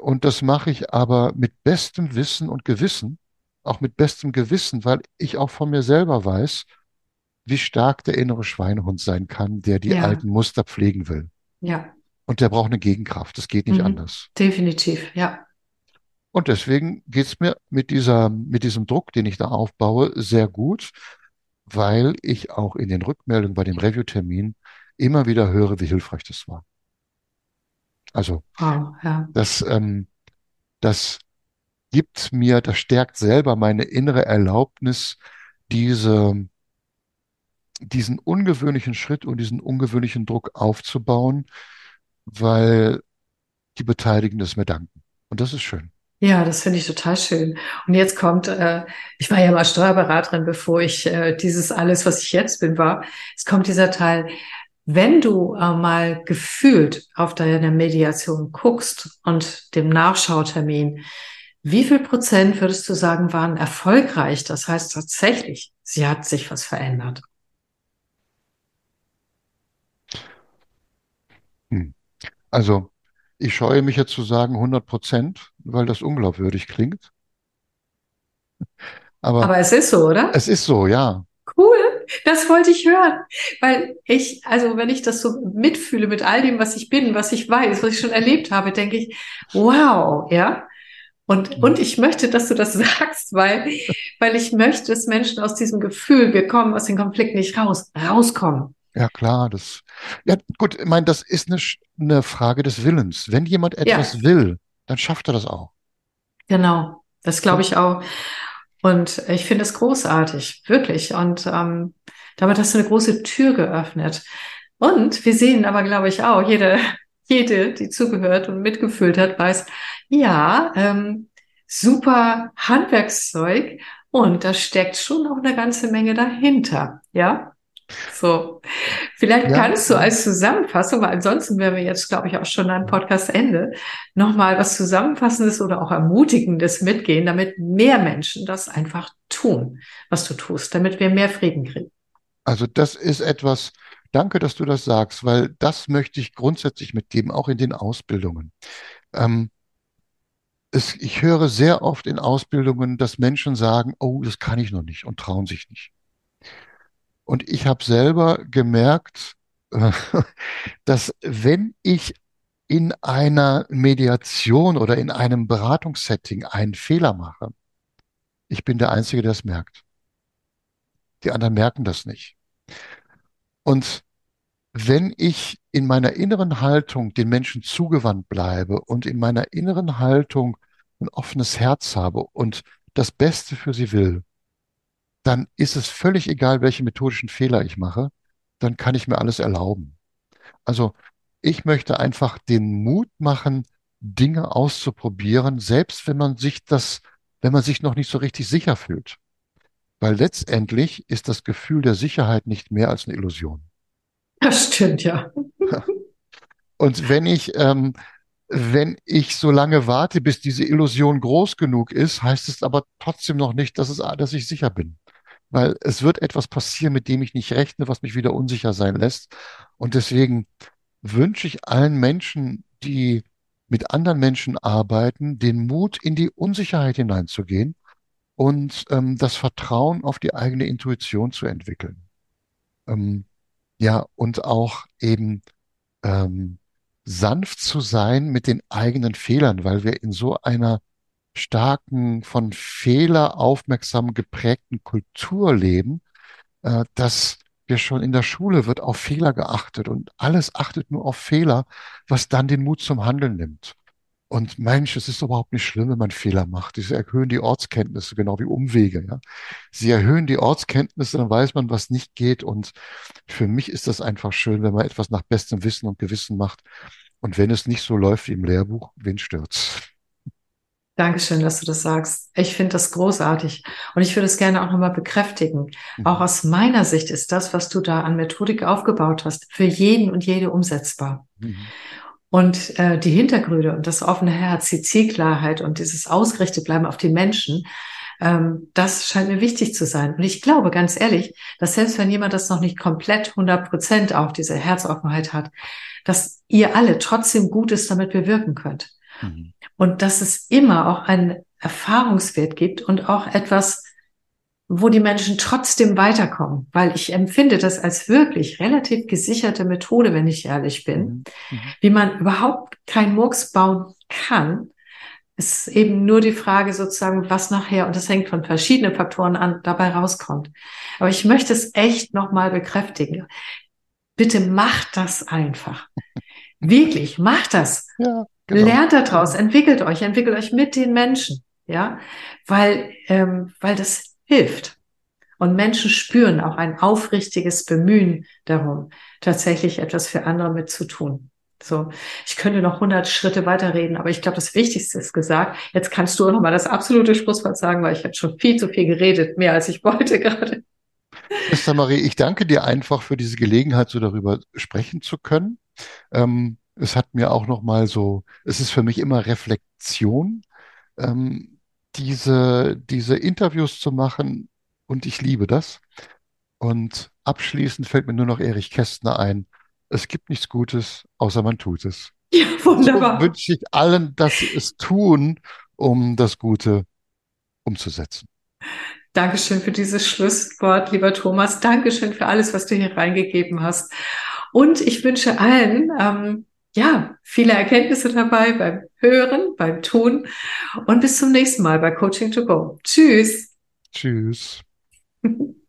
Und das mache ich aber mit bestem Wissen und Gewissen, auch mit bestem Gewissen, weil ich auch von mir selber weiß, wie stark der innere Schweinehund sein kann, der die Ja. alten Muster pflegen will. Ja. Und der braucht eine Gegenkraft. Das geht nicht Mhm. anders. Definitiv. Ja. Und deswegen geht's mir mit dieser, mit diesem Druck, den ich da aufbaue, sehr gut, weil ich auch in den Rückmeldungen bei dem Review-Termin immer wieder höre, wie hilfreich das war. Also Wow. Ja. das, ähm, das gibt mir, das stärkt selber meine innere Erlaubnis, diese, diesen ungewöhnlichen Schritt und diesen ungewöhnlichen Druck aufzubauen, weil die Beteiligten es mir danken. Und das ist schön. Ja, das finde ich total schön. Und jetzt kommt, äh, ich war ja mal Steuerberaterin, bevor ich äh, dieses alles, was ich jetzt bin, war. Es kommt dieser Teil, wenn du äh, mal gefühlt auf deine Mediation guckst und dem Nachschautermin, wie viel Prozent würdest du sagen, waren erfolgreich? Das heißt tatsächlich, sie hat sich was verändert. Hm. Also, ich scheue mich jetzt zu sagen 100 Prozent, weil das unglaubwürdig klingt. Aber Aber es ist so, oder? es ist so, ja. Cool, das wollte ich hören, weil ich, also wenn ich das so mitfühle mit all dem, was ich bin, was ich weiß, was ich schon erlebt habe, denke ich, wow, ja. Und, und ich möchte, dass du das sagst, weil, weil ich möchte, dass Menschen aus diesem Gefühl, wir kommen aus dem Konflikt nicht raus, rauskommen. Ja, klar, das, ja, gut, ich meine, das ist eine, eine Frage des Willens. Wenn jemand etwas will, dann schafft er das auch. Genau. Das glaube ich auch. Und ich finde es großartig, wirklich. Und ähm, damit hast du eine große Tür geöffnet. Und wir sehen aber, glaube ich, auch, jede, jede, die zugehört und mitgefühlt hat, weiß, ja, ähm, super Handwerkszeug und da steckt schon noch eine ganze Menge dahinter, ja. So, vielleicht ja. kannst du als Zusammenfassung, weil ansonsten wären wir jetzt, glaube ich, auch schon am Podcast-Ende, nochmal was Zusammenfassendes oder auch Ermutigendes mitgehen, damit mehr Menschen das einfach tun, was du tust, damit wir mehr Frieden kriegen. Also das ist etwas, danke, dass du das sagst, weil das möchte ich grundsätzlich mitgeben, auch in den Ausbildungen. Ähm, es, ich höre sehr oft in Ausbildungen, dass Menschen sagen, oh, das kann ich noch nicht und trauen sich nicht. Und ich habe selber gemerkt, dass wenn ich in einer Mediation oder in einem Beratungssetting einen Fehler mache, ich bin der Einzige, der es merkt. Die anderen merken das nicht. Und wenn ich in meiner inneren Haltung den Menschen zugewandt bleibe und in meiner inneren Haltung ein offenes Herz habe und das Beste für sie will, dann ist es völlig egal, welche methodischen Fehler ich mache, dann kann ich mir alles erlauben. Also ich möchte einfach den Mut machen, Dinge auszuprobieren, selbst wenn man sich das, wenn man sich noch nicht so richtig sicher fühlt. Weil letztendlich ist das Gefühl der Sicherheit nicht mehr als eine Illusion. Das stimmt, ja. Und wenn ich, ähm, wenn ich so lange warte, bis diese Illusion groß genug ist, heißt es aber trotzdem noch nicht, dass, es, dass ich sicher bin. Weil es wird etwas passieren, mit dem ich nicht rechne, was mich wieder unsicher sein lässt. Und deswegen wünsche ich allen Menschen, die mit anderen Menschen arbeiten, den Mut, in die Unsicherheit hineinzugehen und ähm, das Vertrauen auf die eigene Intuition zu entwickeln. Ähm, ja, und auch eben ähm, sanft zu sein mit den eigenen Fehlern, weil wir in so einer starken, von Fehler aufmerksam geprägten Kultur leben, äh, dass wir schon in der Schule wird auf Fehler geachtet und alles achtet nur auf Fehler, was dann den Mut zum Handeln nimmt. Und Mensch, es ist überhaupt nicht schlimm, wenn man Fehler macht. Sie erhöhen die Ortskenntnisse, genau wie Umwege. Ja? Sie erhöhen die Ortskenntnisse, dann weiß man, was nicht geht. Und für mich ist das einfach schön, wenn man etwas nach bestem Wissen und Gewissen macht. Und wenn es nicht so läuft wie im Lehrbuch, wen stört's? Dankeschön, dass du das sagst. Ich finde das großartig. Und ich würde es gerne auch nochmal bekräftigen. Mhm. Auch aus meiner Sicht ist das, was du da an Methodik aufgebaut hast, für jeden und jede umsetzbar. Mhm. Und äh, die Hintergründe und das offene Herz, die Zielklarheit und dieses ausgerichtet bleiben auf die Menschen, ähm, das scheint mir wichtig zu sein. Und ich glaube ganz ehrlich, dass selbst wenn jemand das noch nicht komplett 100 Prozent auch diese Herzoffenheit hat, dass ihr alle trotzdem Gutes damit bewirken könnt. Mhm. Und dass es immer auch einen Erfahrungswert gibt und auch etwas, wo die Menschen trotzdem weiterkommen, weil ich empfinde das als wirklich relativ gesicherte Methode, wenn ich ehrlich bin, mhm. mhm. wie man überhaupt kein Murks bauen kann. ist eben nur die Frage sozusagen, was nachher, und das hängt von verschiedenen Faktoren an, dabei rauskommt. Aber ich möchte es echt nochmal bekräftigen. Bitte macht das einfach. Wirklich, macht das. Ja, genau. Lernt daraus, entwickelt euch, entwickelt euch mit den Menschen. Ja, weil, ähm, weil das hilft. Und Menschen spüren auch ein aufrichtiges Bemühen darum, tatsächlich etwas für andere mitzutun. So, ich könnte noch hundert Schritte weiterreden, aber ich glaube, das Wichtigste ist gesagt. Jetzt kannst du noch mal das absolute Schlusswort sagen, weil ich habe schon viel zu viel geredet, mehr als ich wollte gerade. Esther Marie, ich danke dir einfach für diese Gelegenheit, so darüber sprechen zu können. Ähm, es hat mir auch noch mal so, es ist für mich immer Reflexion. Ähm, diese, diese Interviews zu machen und ich liebe das. Und abschließend fällt mir nur noch Erich Kästner ein. Es gibt nichts Gutes, außer man tut es. Ja, wunderbar. So wünsche ich allen, dass sie es tun, um das Gute umzusetzen. Dankeschön für dieses Schlusswort, lieber Thomas. Dankeschön für alles, was du hier reingegeben hast. Und ich wünsche allen, ähm, ja, viele Erkenntnisse dabei beim Hören, beim Tun und bis zum nächsten Mal bei Coaching to Go. Tschüss. Tschüss.